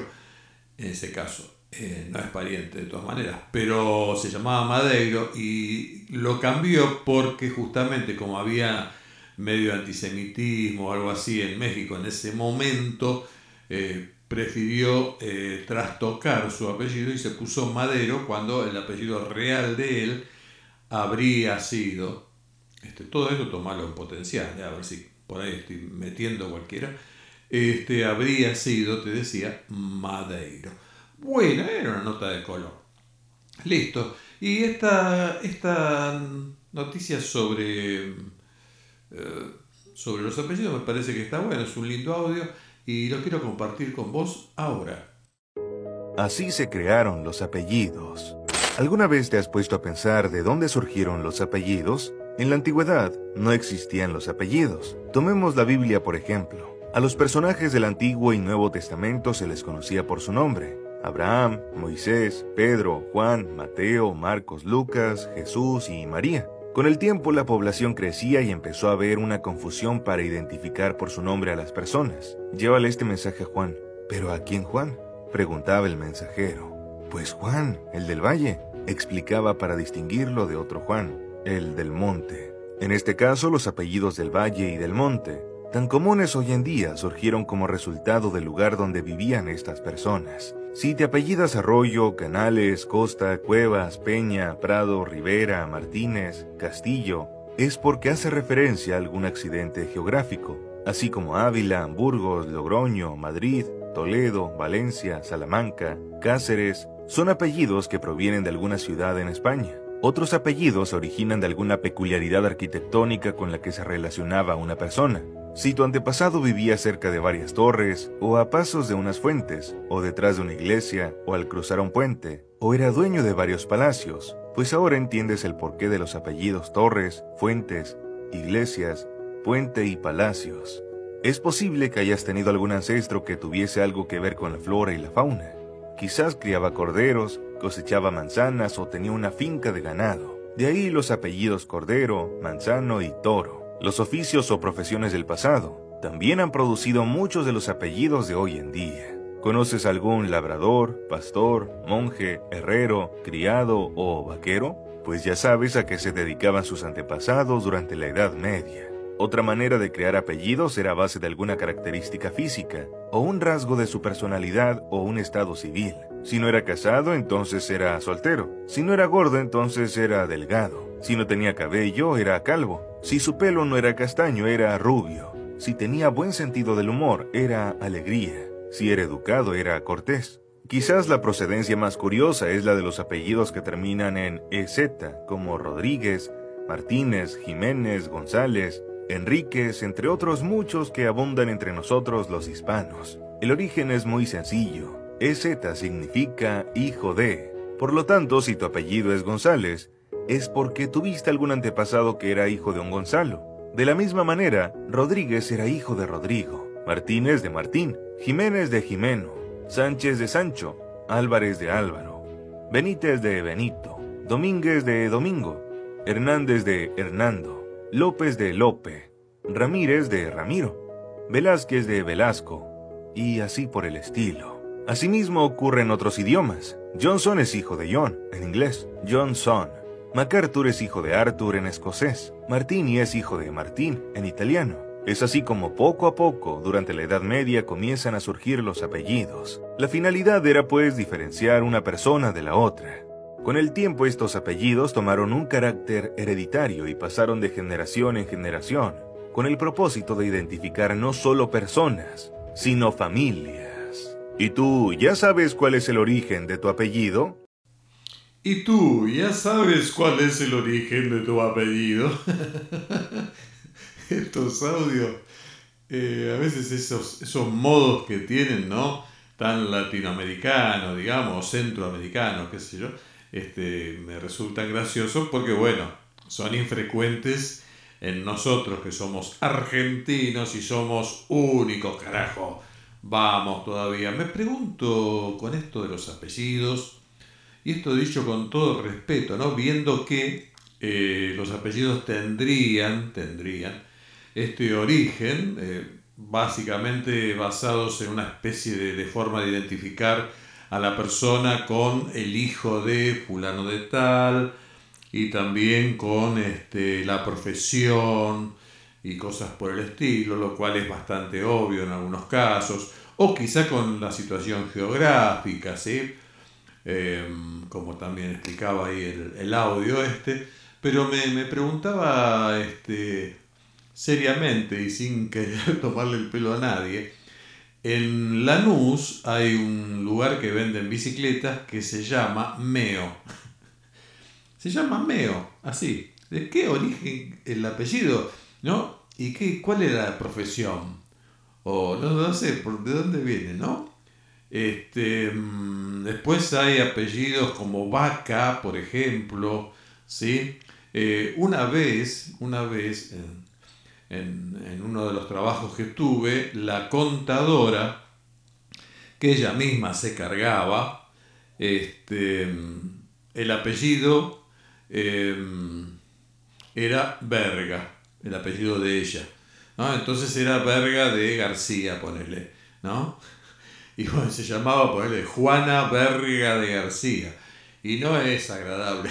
en ese caso. Eh, no es pariente de todas maneras, pero se llamaba Madeiro y lo cambió porque justamente como había medio antisemitismo o algo así en México en ese momento, eh, prefirió eh, trastocar su apellido y se puso Madero cuando el apellido real de él habría sido, este, todo esto tomarlo en potencial, a ver si por ahí estoy metiendo cualquiera, este, habría sido, te decía, Madeiro. Bueno, era una nota de color. Listo. Y esta, esta noticia sobre, eh, sobre los apellidos me parece que está bueno, es un lindo audio y lo quiero compartir con vos ahora.
Así se crearon los apellidos. ¿Alguna vez te has puesto a pensar de dónde surgieron los apellidos? En la antigüedad no existían los apellidos. Tomemos la Biblia por ejemplo. A los personajes del Antiguo y Nuevo Testamento se les conocía por su nombre. Abraham, Moisés, Pedro, Juan, Mateo, Marcos, Lucas, Jesús y María. Con el tiempo la población crecía y empezó a haber una confusión para identificar por su nombre a las personas. Llévale este mensaje a Juan. ¿Pero a quién Juan? preguntaba el mensajero. Pues Juan, el del valle, explicaba para distinguirlo de otro Juan, el del monte. En este caso los apellidos del valle y del monte, tan comunes hoy en día, surgieron como resultado del lugar donde vivían estas personas. Si te apellidas Arroyo, Canales, Costa, Cuevas, Peña, Prado, Rivera, Martínez, Castillo, es porque hace referencia a algún accidente geográfico, así como Ávila, Burgos, Logroño, Madrid, Toledo, Valencia, Salamanca, Cáceres, son apellidos que provienen de alguna ciudad en España. Otros apellidos se originan de alguna peculiaridad arquitectónica con la que se relacionaba una persona. Si tu antepasado vivía cerca de varias torres, o a pasos de unas fuentes, o detrás de una iglesia, o al cruzar un puente, o era dueño de varios palacios, pues ahora entiendes el porqué de los apellidos torres, fuentes, iglesias, puente y palacios. Es posible que hayas tenido algún ancestro que tuviese algo que ver con la flora y la fauna. Quizás criaba corderos, cosechaba manzanas o tenía una finca de ganado. De ahí los apellidos Cordero, Manzano y Toro. Los oficios o profesiones del pasado también han producido muchos de los apellidos de hoy en día. ¿Conoces algún labrador, pastor, monje, herrero, criado o vaquero? Pues ya sabes a qué se dedicaban sus antepasados durante la Edad Media. Otra manera de crear apellidos era a base de alguna característica física, o un rasgo de su personalidad o un estado civil. Si no era casado, entonces era soltero. Si no era gordo, entonces era delgado. Si no tenía cabello, era calvo. Si su pelo no era castaño, era rubio. Si tenía buen sentido del humor, era alegría. Si era educado, era cortés. Quizás la procedencia más curiosa es la de los apellidos que terminan en EZ, como Rodríguez, Martínez, Jiménez, González, Enríquez, entre otros muchos que abundan entre nosotros los hispanos. El origen es muy sencillo. EZ significa hijo de. Por lo tanto, si tu apellido es González, es porque tuviste algún antepasado que era hijo de un Gonzalo. De la misma manera, Rodríguez era hijo de Rodrigo, Martínez de Martín, Jiménez de Jimeno, Sánchez de Sancho, Álvarez de Álvaro, Benítez de Benito, Domínguez de Domingo, Hernández de Hernando, López de Lope, Ramírez de Ramiro, Velázquez de Velasco, y así por el estilo. Asimismo ocurre en otros idiomas. Johnson es hijo de John, en inglés, Johnson. MacArthur es hijo de Arthur en escocés, Martini es hijo de Martín en italiano. Es así como poco a poco, durante la Edad Media, comienzan a surgir los apellidos. La finalidad era pues diferenciar una persona de la otra. Con el tiempo estos apellidos tomaron un carácter hereditario y pasaron de generación en generación, con el propósito de identificar no solo personas, sino familias. ¿Y tú ya sabes cuál es el origen de tu apellido?
¿Y tú ya sabes cuál es el origen de tu apellido? Estos audios, eh, a veces esos, esos modos que tienen, ¿no? Tan latinoamericanos, digamos, centroamericanos, qué sé yo, este, me resultan graciosos porque, bueno, son infrecuentes en nosotros que somos argentinos y somos únicos, carajo. Vamos todavía. Me pregunto con esto de los apellidos, y esto dicho con todo respeto, ¿no? Viendo que eh, los apellidos tendrían, tendrían este origen, eh, básicamente basados en una especie de, de forma de identificar a la persona con el hijo de fulano de tal y también con este, la profesión y cosas por el estilo, lo cual es bastante obvio en algunos casos, o quizá con la situación geográfica, ¿sí? Em, como también explicaba ahí el, audio este, pero me, me, preguntaba este, seriamente y sin querer tomarle el pelo a nadie, en Lanús hay un lugar que venden bicicletas que se llama Meo. Se llama Meo, así. ¿De qué origen el apellido? ¿No? ¿Y qué, cuál era la profesión? O no, no sé, ¿de dónde viene, no? Este, mm, después hay apellidos como Vaca, por ejemplo, ¿sí? Eh, una vez, una vez, en, uno de los trabajos que tuve, la contadora, que ella misma se cargaba, este, el apellido em, era Verga, el apellido de ella. ¿no? Entonces era Verga de García, ponele, ¿no? Y bueno, se llamaba, ponele, Juana Verga de García. Y no es agradable,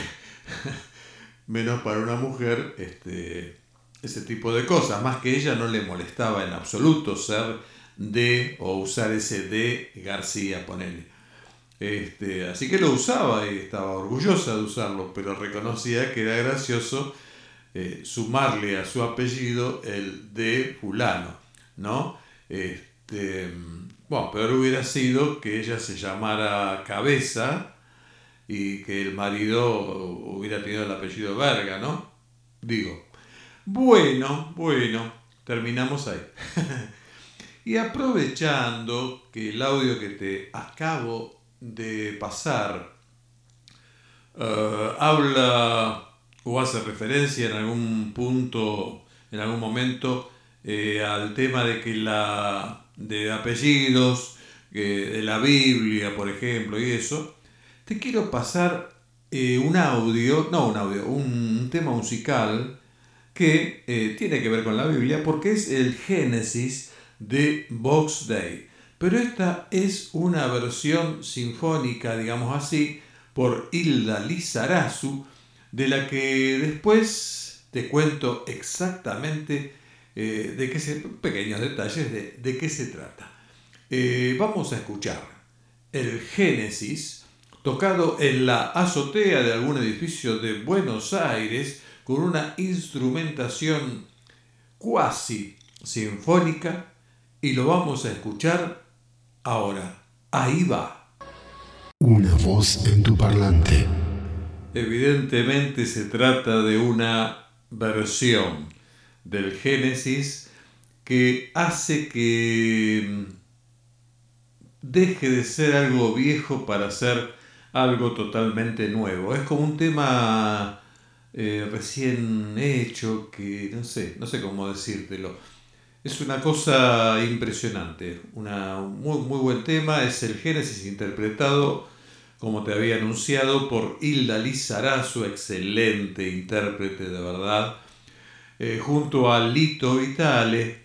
menos para una mujer, este, ese tipo de cosas, más que ella no le molestaba en absoluto ser de o usar ese de García, ponele. Este, así que lo usaba y estaba orgullosa de usarlo, pero reconocía que era gracioso eh, sumarle a su apellido el de fulano, ¿no? Este, bueno, peor hubiera sido que ella se llamara Cabeza y que el marido hubiera tenido el apellido Verga, ¿no? Digo, bueno, bueno, terminamos ahí. y aprovechando que el audio que te acabo de pasar uh, habla o hace referencia en algún punto, en algún momento, eh, al tema de que la de apellidos, eh, de la Biblia, por ejemplo, y eso, te quiero pasar eh, un audio, no un audio, un tema musical que tiene que ver con la Biblia porque es el Génesis de Box Day. Pero esta es una versión sinfónica, digamos así, por Hilda Lizarazu, de la que después te cuento exactamente eh, de qué pequeños detalles de, de qué se trata. Eh, vamos a escuchar el Génesis, tocado en la azotea de algún edificio de Buenos Aires, con una instrumentación cuasi sinfónica y lo vamos a escuchar ahora. Ahí va.
Una voz en tu parlante.
Evidentemente se trata de una versión del Génesis que hace que mm, deje de ser algo viejo para ser algo totalmente nuevo. Es como un tema eh, recién hecho, que no sé, no sé cómo decírtelo. Es una cosa impresionante, una muy, muy buen tema, es el Génesis interpretado, como te había anunciado, por Hilda Lizarazu, excelente intérprete de verdad, eh, junto a Lito Vitale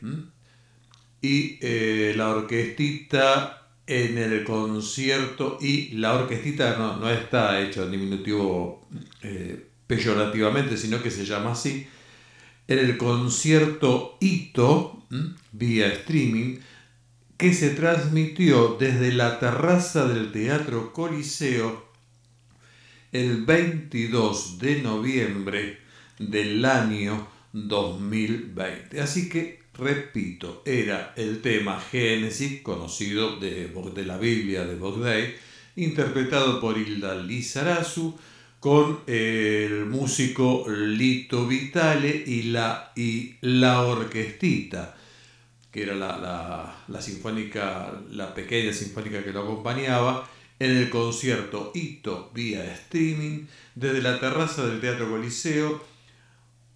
y eh, la orquestita en el concierto, y la orquestita no, no está hecho en diminutivo peyorativamente, sino que se llama así, en el concierto Ito, vía streaming, que se transmitió desde la terraza del Teatro Coliseo el 22 de noviembre del año 2020. Así que, repito, era el tema Génesis, conocido de, de la Biblia de Bogday, interpretado por Hilda Lizarazu, con el músico Lito Vitale y la, y la orquestita, que era la, la, sinfónica, la pequeña sinfónica que lo acompañaba, en el concierto Hito vía streaming desde la terraza del Teatro Coliseo,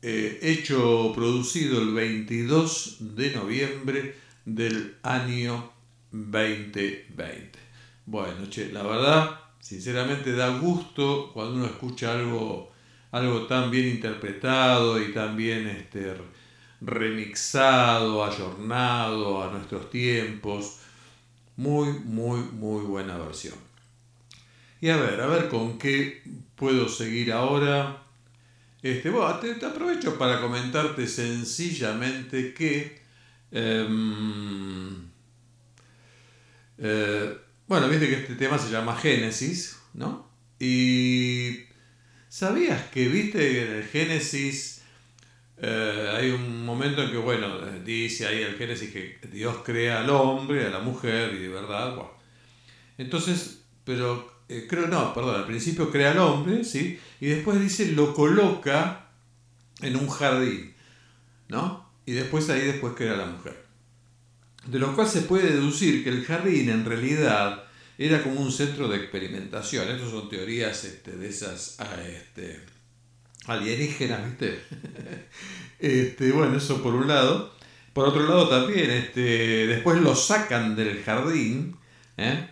eh, hecho producido el 22 de noviembre del año 2020. Bueno, che, la verdad Sinceramente da gusto cuando uno escucha algo, algo tan bien interpretado y tan bien este, remixado, ayornado a nuestros tiempos. Muy, muy, muy buena versión. Y a ver, a ver con qué puedo seguir ahora. Este, bueno, te, aprovecho para comentarte sencillamente que em, eh, bueno, viste que este tema se llama Génesis, ¿no? Y ¿sabías que, viste, en el Génesis eh, hay un momento en que, bueno, dice ahí el Génesis que Dios crea al hombre, a la mujer, y de verdad, bueno. Entonces, pero eh, creo, no, perdón, al principio crea al hombre, ¿sí? Y después dice, lo coloca en un jardín, ¿no? Y después ahí después crea a la mujer de lo cual se puede deducir que el jardín en realidad era como un centro de experimentación. Estas son teorías este, de esas ah, este, alienígenas, ¿viste? este, bueno, eso por un lado. Por otro lado también, este, después lo sacan del jardín, ¿eh?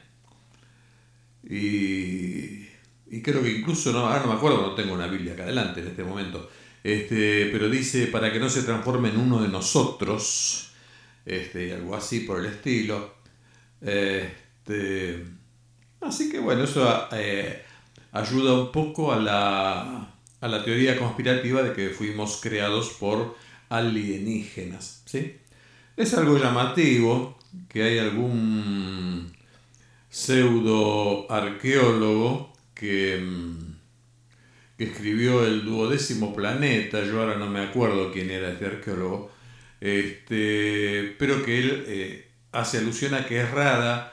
y, y, creo que incluso, no, ahora no me acuerdo, no tengo una Biblia acá adelante en este momento, este, pero dice, para que no se transforme en uno de nosotros, este, algo así por el estilo. Este, así que bueno, eso eh, ayuda un poco a la, a la teoría conspirativa de que fuimos creados por alienígenas. ¿sí? Es algo llamativo que hay algún pseudo arqueólogo que, que escribió el duodécimo planeta, yo ahora no me acuerdo quién era este arqueólogo, este, pero que él eh, hace alusión a que es rara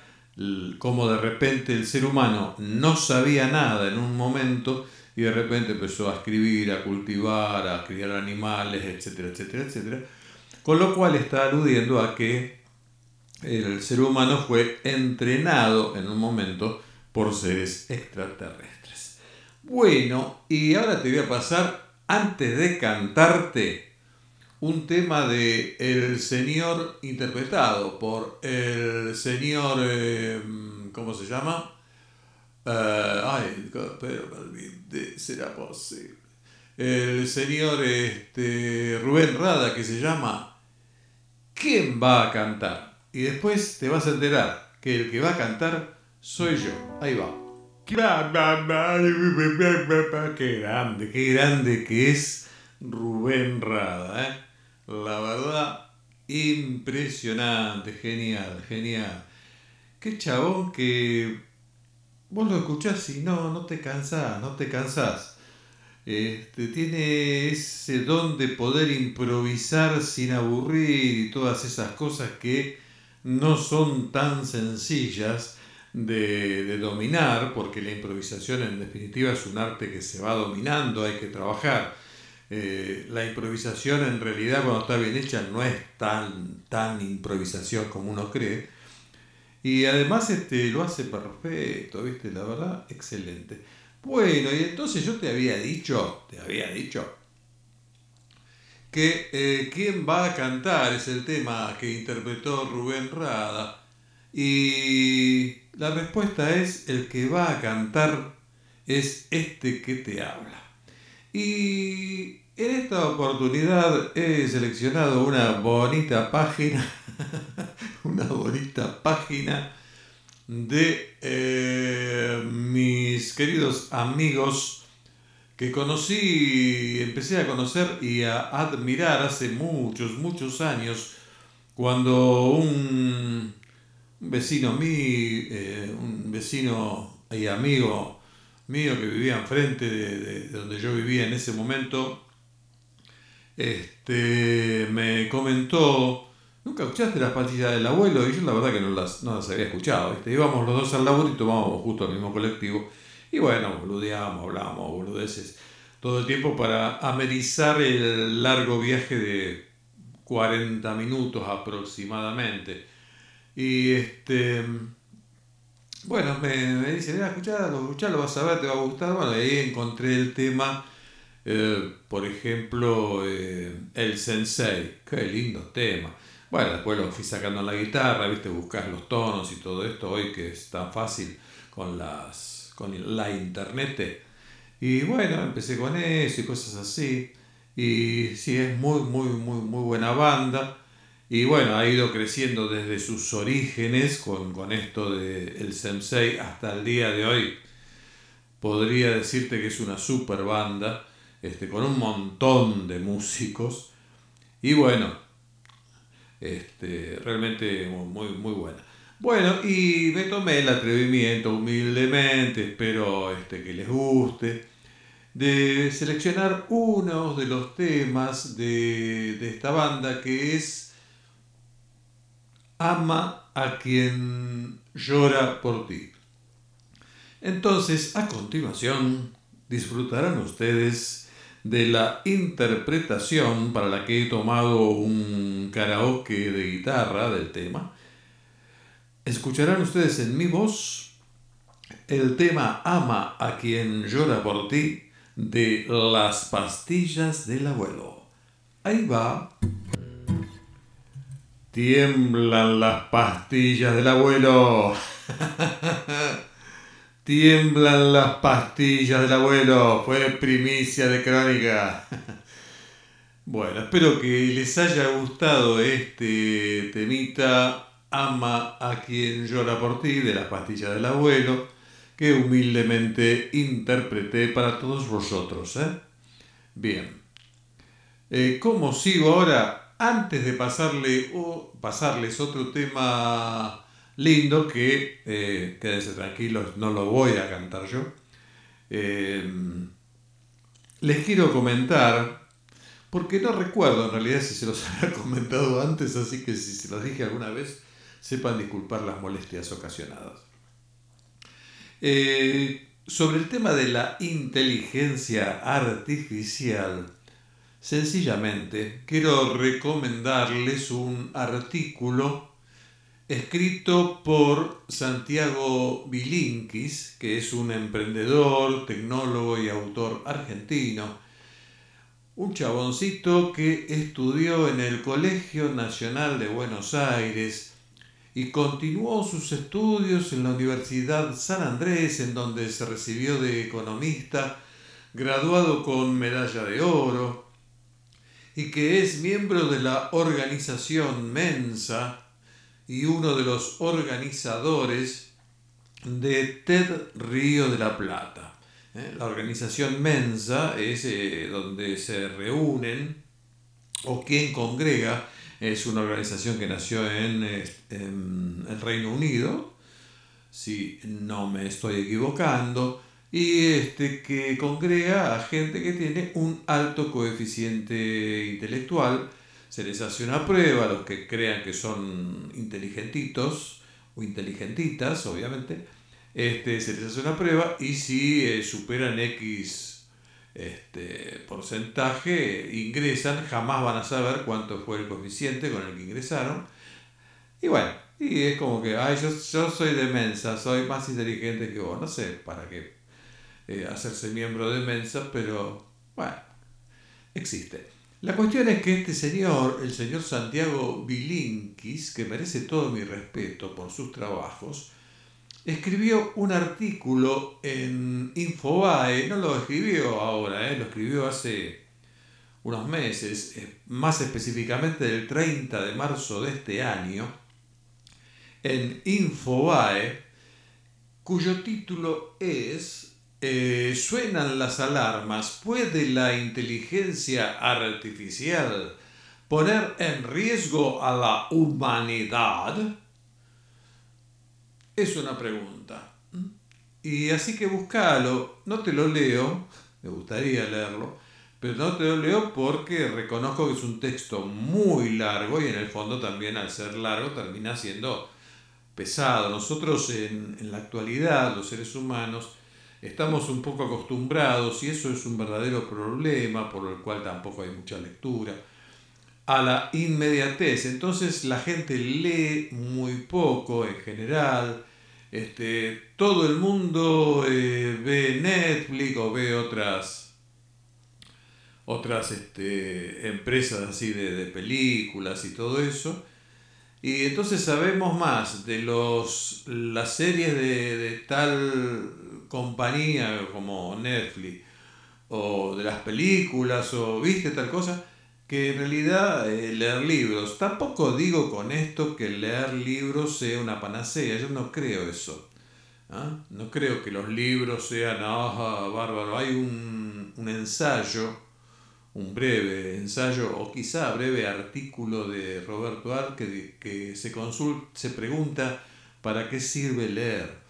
como de repente el ser humano no sabía nada en un momento y de repente empezó a escribir, a cultivar, a criar animales, etcétera, etcétera, etcétera. Con lo cual está aludiendo a que el ser humano fue entrenado en un momento por seres extraterrestres. Bueno, y ahora te voy a pasar, antes de cantarte, un tema de El Señor interpretado por el señor, eh, ¿cómo se llama? Eh, ay, pero será posible. El señor este, Rubén Rada que se llama ¿Quién va a cantar? Y después te vas a enterar que el que va a cantar soy yo. Ahí va. Qué grande, qué grande que es Rubén Rada, ¿eh? La verdad, impresionante, genial, genial. Qué chabón que vos lo escuchás y no, no te cansás, no te cansás. Este, tiene ese don de poder improvisar sin aburrir y todas esas cosas que no son tan sencillas de, de, dominar, porque la improvisación en definitiva es un arte que se va dominando, hay que trabajar. Eh, la improvisación en realidad cuando está bien hecha no es tan, tan improvisación como uno cree. Y además este, lo hace perfecto, ¿viste? La verdad, excelente. Bueno, y entonces yo te había dicho, te había dicho, que eh, quién va a cantar es el tema que interpretó Rubén Rada. Y la respuesta es, el que va a cantar es este que te habla. Y en esta oportunidad he seleccionado una bonita página, una bonita página de eh, mis queridos amigos que conocí, empecé a conocer y a admirar hace muchos, muchos años, cuando un vecino mío, eh, un vecino y amigo mío que vivía enfrente de, de donde yo vivía en ese momento, este, me comentó, ¿nunca escuchaste las pastillas del abuelo? Y yo la verdad que no las, no las había escuchado. ¿viste? Íbamos los dos al laburo y tomábamos justo el mismo colectivo. Y bueno, boludeábamos, hablábamos, boludeces, todo el tiempo para amenizar el largo viaje de 40 minutos aproximadamente. Y este... Bueno, me, dice, mira, escuchalo, escuchalo, vas a ver, te va a gustar. Bueno, ahí encontré el tema eh, por ejemplo, eh, el Sensei, qué lindo tema. Bueno, después lo fui sacando en la guitarra, viste, buscar los tonos y todo esto hoy que es tan fácil con las con la internet. Y bueno, empecé con eso y cosas así. Y sí, es muy, muy, muy, muy buena banda. Y bueno, ha ido creciendo desde sus orígenes con, con esto de el Sensei hasta el día de hoy. Podría decirte que es una super banda este, con un montón de músicos. Y bueno, este, realmente muy, muy buena. Bueno, y me tomé el atrevimiento humildemente, espero este, que les guste, de seleccionar uno de los temas de, de esta banda que es Ama a quien llora por ti. Entonces, a continuación, disfrutarán ustedes de la interpretación para la que he tomado un karaoke de guitarra del tema. Escucharán ustedes en mi voz el tema Ama a quien llora por ti de las pastillas del abuelo. Ahí va. Tiemblan las pastillas del abuelo. Tiemblan las pastillas del abuelo. Fue primicia de crónica. Bueno, espero que les haya gustado este temita Ama a quien llora por ti de las pastillas del abuelo que humildemente interpreté para todos vosotros. ¿eh? Bien. Eh, ¿Cómo sigo ahora? Antes de pasarle, o pasarles otro tema lindo que, eh, quédense tranquilos, no lo voy a cantar yo. Eh, les quiero comentar, porque no recuerdo en realidad si se los había comentado antes, así que si se los dije alguna vez, sepan disculpar las molestias ocasionadas. Eh, sobre el tema de la inteligencia artificial, sencillamente quiero recomendarles un artículo escrito por Santiago Bilinkis, que es un emprendedor, tecnólogo y autor argentino. Un chaboncito que estudió en el Colegio Nacional de Buenos Aires y continuó sus estudios en la Universidad San Andrés, en donde se recibió de economista, graduado con medalla de oro, y que es miembro de la organización Mensa, y uno de los organizadores de TED Río de la Plata. ¿eh? La organización Mensa es eh, donde se reúnen o quien congrega, es una organización que nació en, el Reino Unido, si no me estoy equivocando, y este, que congrega a gente que tiene un alto coeficiente intelectual, se les hace una prueba a los que crean que son inteligentitos o inteligentitas, obviamente, este, se les hace una prueba y si eh, superan X este, porcentaje, ingresan, jamás van a saber cuánto fue el coeficiente con el que ingresaron. Y bueno, y es como que, ay, yo, yo soy de Mensa, soy más inteligente que vos, no sé para qué eh, hacerse miembro de Mensa, pero bueno, existe. La cuestión es que este señor, el señor Santiago Bilinkis, que merece todo mi respeto por sus trabajos, escribió un artículo en Infobae, no lo escribió ahora, eh, lo escribió hace unos meses, más específicamente del 30 de marzo de este año, en Infobae, cuyo título es eh, suenan las alarmas. ¿Puede la inteligencia artificial poner en riesgo a la humanidad? Es una pregunta. Y así que buscalo, no te lo leo, me gustaría leerlo, pero no te lo leo porque reconozco que es un texto muy largo y en el fondo también al ser largo termina siendo pesado. Nosotros en la actualidad, los seres humanos, estamos un poco acostumbrados, y eso es un verdadero problema, por el cual tampoco hay mucha lectura, a la inmediatez. Entonces la gente lee muy poco en general. Este, todo el mundo eh, ve Netflix o ve otras, otras este, empresas así de, de películas y todo eso. Y entonces sabemos más de los, las series de, de tal compañía como Netflix o de las películas o viste tal cosa que en realidad eh, leer libros. Tampoco digo con esto que leer libros sea una panacea, yo no creo eso. ¿ah? No creo que los libros sean, ah, bárbaro, hay un, un ensayo, un breve ensayo o quizá breve artículo de Roberto Ar que, que se, consulta, se pregunta para qué sirve leer.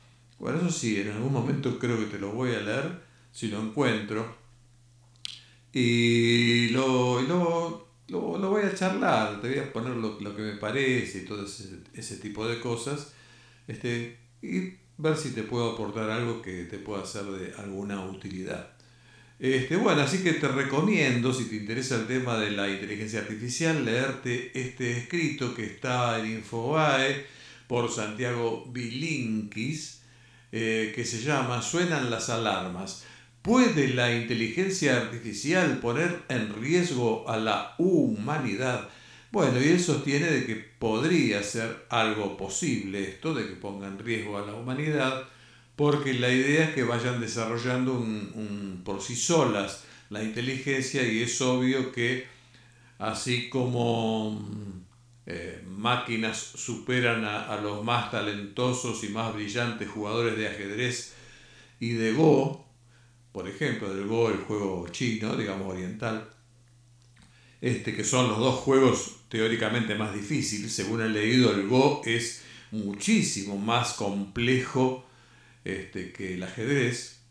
Bueno, eso sí, en algún momento creo que te lo voy a leer, si lo encuentro. Y lo, lo, lo, lo voy a charlar, te voy a poner lo, lo que me parece y todo ese, ese, tipo de cosas. Este, y ver si te puedo aportar algo que te pueda ser de alguna utilidad. Este, bueno, así que te recomiendo, si te interesa el tema de la inteligencia artificial, leerte este escrito que está en Infobae por Santiago Bilinkis eh, que se llama Suenan las alarmas. ¿Puede la inteligencia artificial poner en riesgo a la humanidad? Bueno, y él sostiene de que podría ser algo posible esto, de que ponga en riesgo a la humanidad, porque la idea es que vayan desarrollando un, por sí solas la inteligencia y es obvio que así como eh, máquinas superan a, los más talentosos y más brillantes jugadores de ajedrez y de Go, por ejemplo, del Go, el juego chino, digamos oriental, este, que son los dos juegos teóricamente más difíciles. Según he leído, el Go es muchísimo más complejo este, que el ajedrez.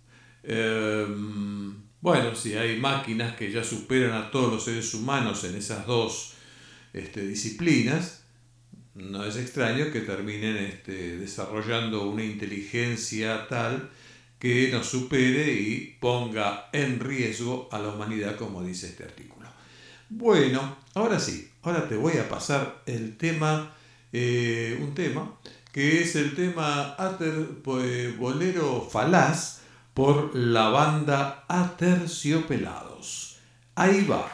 Em, bueno, si hay máquinas que ya superan a todos los seres humanos en esas dos este, disciplinas, no es extraño que terminen este, desarrollando una inteligencia tal que nos supere y ponga en riesgo a la humanidad, como dice este artículo. Bueno, ahora sí, ahora te voy a pasar el tema, eh, un tema, que es el tema Ater, pues, Bolero Falaz por la banda Aterciopelados. Ahí va.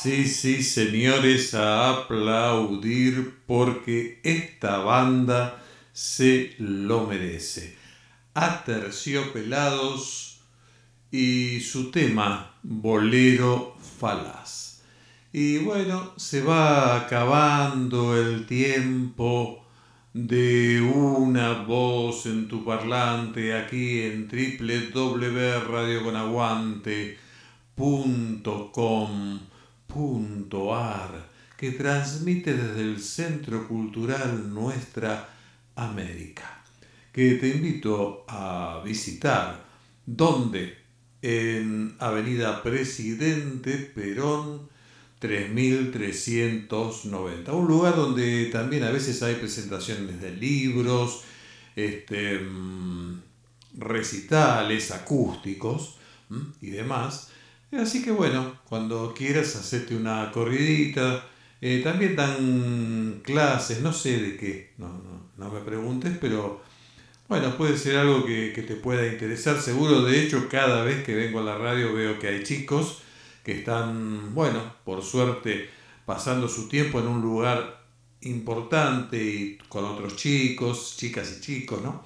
Sí, sí, señores, a aplaudir porque esta banda se lo merece. Aterciopelados y su tema, Bolero Falaz. Y bueno, se va acabando el tiempo de una voz en tu parlante aquí en www.radioconaguante.com ar que transmite desde el Centro Cultural Nuestra América, que te invito a visitar, donde en Avenida Presidente Perón 3390, un lugar donde también a veces hay presentaciones de libros, este, mm, recitales acústicos y demás, Así que bueno, cuando quieras hacerte una corridita, eh, también dan clases, no sé de qué, no, no, no, me preguntes, pero bueno, puede ser algo que, que, te pueda interesar. Seguro, de hecho, cada vez que vengo a la radio veo que hay chicos que están, bueno, por suerte, pasando su tiempo en un lugar importante y con otros chicos, chicas y chicos, ¿no?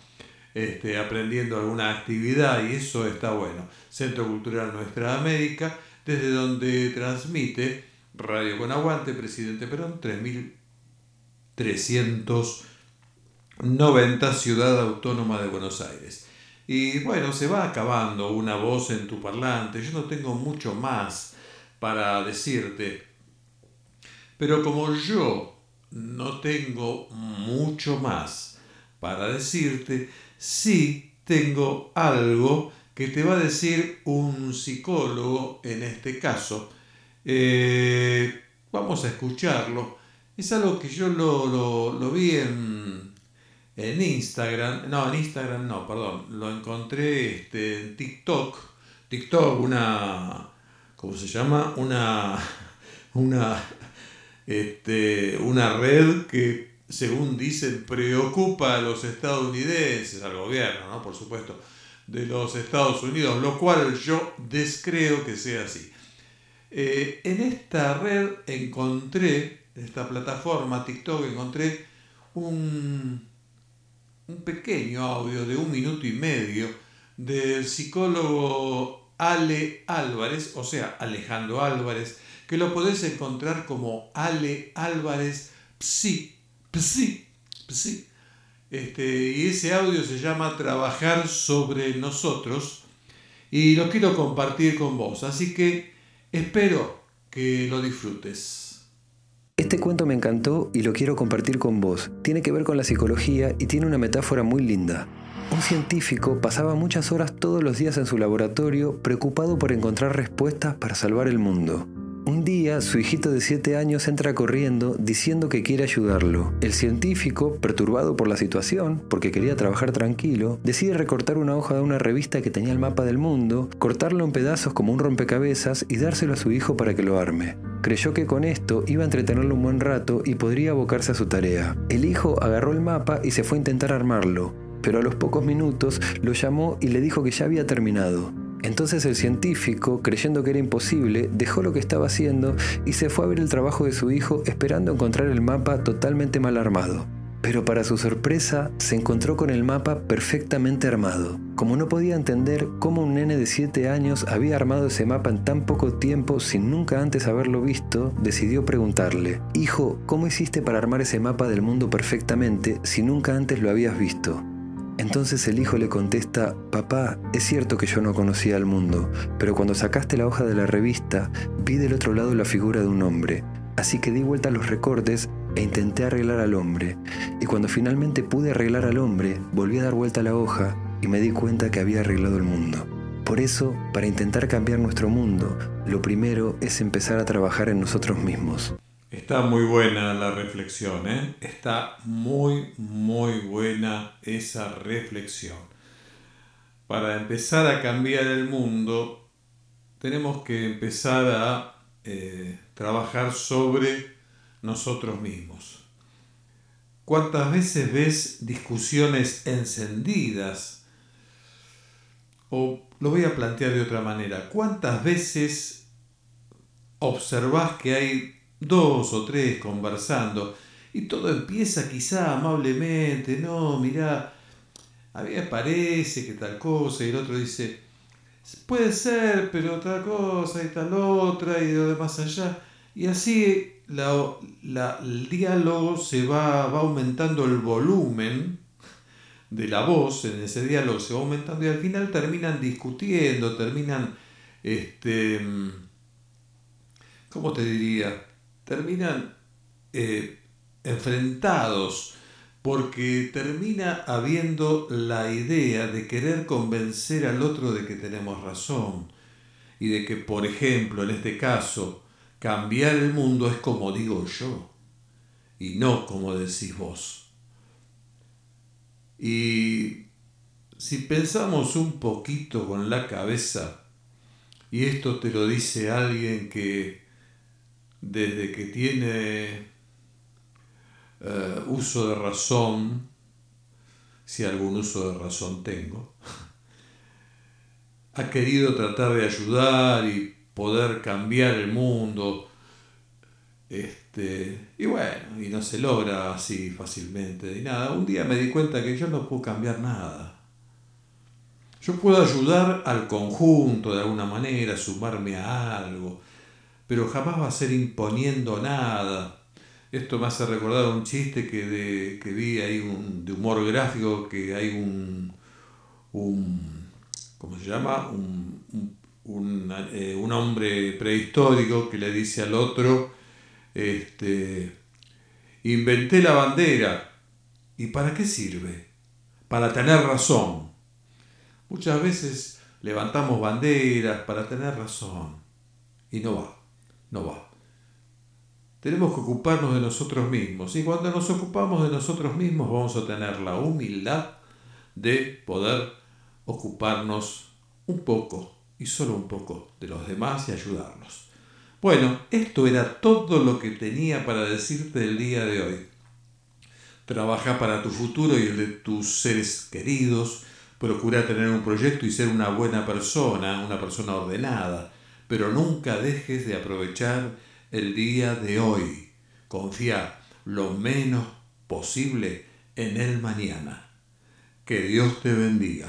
Este, aprendiendo alguna actividad y eso está bueno. Centro Cultural Nuestra América, desde donde transmite Radio con Aguante, Presidente Perón, 3390, Ciudad Autónoma de Buenos Aires. Y bueno, se va acabando una voz en tu parlante. Yo no tengo mucho más para decirte. Pero como yo no tengo mucho más para decirte, sí tengo algo que te va a decir un psicólogo en este caso. Eh, vamos a escucharlo. Es algo que yo lo, lo vi en, en Instagram, no, en Instagram no, perdón, lo encontré este, en TikTok, TikTok, una, ¿cómo se llama? Una, una, este, una red que, según dicen, preocupa a los estadounidenses, al gobierno, ¿no? Por supuesto, de los Estados Unidos, lo cual yo descreo que sea así. Eh, en esta red encontré, en esta plataforma TikTok, encontré un un pequeño audio de un minuto y medio del psicólogo Ale Álvarez, o sea, Alejandro Álvarez, que lo podés encontrar como Ale Álvarez Psi, Psi, Psi. Este, y ese audio se llama Trabajar sobre nosotros y lo quiero compartir con vos, así que espero que lo disfrutes.
Este cuento me encantó y lo quiero compartir con vos. Tiene que ver con la psicología y tiene una metáfora muy linda. Un científico pasaba muchas horas todos los días en su laboratorio preocupado por encontrar respuestas para salvar el mundo. Su hijito de 7 años entra corriendo diciendo que quiere ayudarlo. El científico, perturbado por la situación, porque quería trabajar tranquilo, decide recortar una hoja de una revista que tenía el mapa del mundo, cortarlo en pedazos como un rompecabezas y dárselo a su hijo para que lo arme. Creyó que con esto iba a entretenerlo un buen rato y podría abocarse a su tarea. El hijo agarró el mapa y se fue a intentar armarlo, pero a los pocos minutos lo llamó y le dijo que ya había terminado. Entonces el científico, creyendo que era imposible, dejó lo que estaba haciendo y se fue a ver el trabajo de su hijo esperando encontrar el mapa totalmente mal armado. Pero para su sorpresa, se encontró con el mapa perfectamente armado. Como no podía entender cómo un nene de 7 años había armado ese mapa en tan poco tiempo sin nunca antes haberlo visto, decidió preguntarle, Hijo, ¿cómo hiciste para armar ese mapa del mundo perfectamente si nunca antes lo habías visto? Entonces el hijo le contesta, papá, es cierto que yo no conocía al mundo, pero cuando sacaste la hoja de la revista, vi del otro lado la figura de un hombre. Así que di vuelta a los recortes e intenté arreglar al hombre. Y cuando finalmente pude arreglar al hombre, volví a dar vuelta a la hoja y me di cuenta que había arreglado el mundo. Por eso, para intentar cambiar nuestro mundo, lo primero es empezar a trabajar en nosotros mismos.
Está muy buena la reflexión, ¿eh? Está muy, muy buena esa reflexión. Para empezar a cambiar el mundo, tenemos que empezar a eh, trabajar sobre nosotros mismos. ¿Cuántas veces ves discusiones encendidas? O lo voy a plantear de otra manera. ¿Cuántas veces observas que hay dos o tres conversando, y todo empieza quizá amablemente, no, mirá, a mí me parece que tal cosa, y el otro dice, puede ser, pero otra cosa y tal otra, y de más allá, y así la, el diálogo se va, va aumentando el volumen de la voz en ese diálogo, se va aumentando y al final terminan discutiendo, terminan, este, ¿cómo te diría? Terminan eh, enfrentados porque termina habiendo la idea de querer convencer al otro de que tenemos razón y de que, por ejemplo, en este caso, cambiar el mundo es como digo yo y no como decís vos. Y si pensamos un poquito con la cabeza, y esto te lo dice alguien que desde que tiene eh, uso de razón, si algún uso de razón tengo, ha querido tratar de ayudar y poder cambiar el mundo. Este, y bueno, y no se logra así fácilmente ni nada. Un día me di cuenta que yo no puedo cambiar nada. Yo puedo ayudar al conjunto de alguna manera, sumarme a algo, pero jamás va a ser imponiendo nada. Esto me hace recordar un chiste que, vi ahí un, de humor gráfico, que hay un, un ¿cómo se llama? Un, un, eh, un, hombre prehistórico que le dice al otro, este, inventé la bandera. ¿Y para qué sirve? Para tener razón. Muchas veces levantamos banderas para tener razón. Y no va, no va. Tenemos que ocuparnos de nosotros mismos. Y cuando nos ocupamos de nosotros mismos vamos a tener la humildad de poder ocuparnos un poco y solo un poco de los demás y ayudarlos. Bueno, esto era todo lo que tenía para decirte el día de hoy. Trabaja para tu futuro y el de tus seres queridos. Procura tener un proyecto y ser una buena persona, una persona ordenada, pero nunca dejes de aprovechar el día de hoy. Confía lo menos posible en el mañana. Que Dios te bendiga.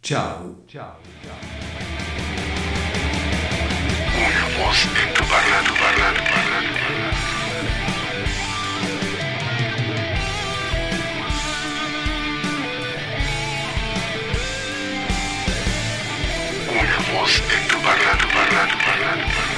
Chao. Chao. Chao.
Una voz Estamos en tu parla, tu parla, tu parla, tu parla.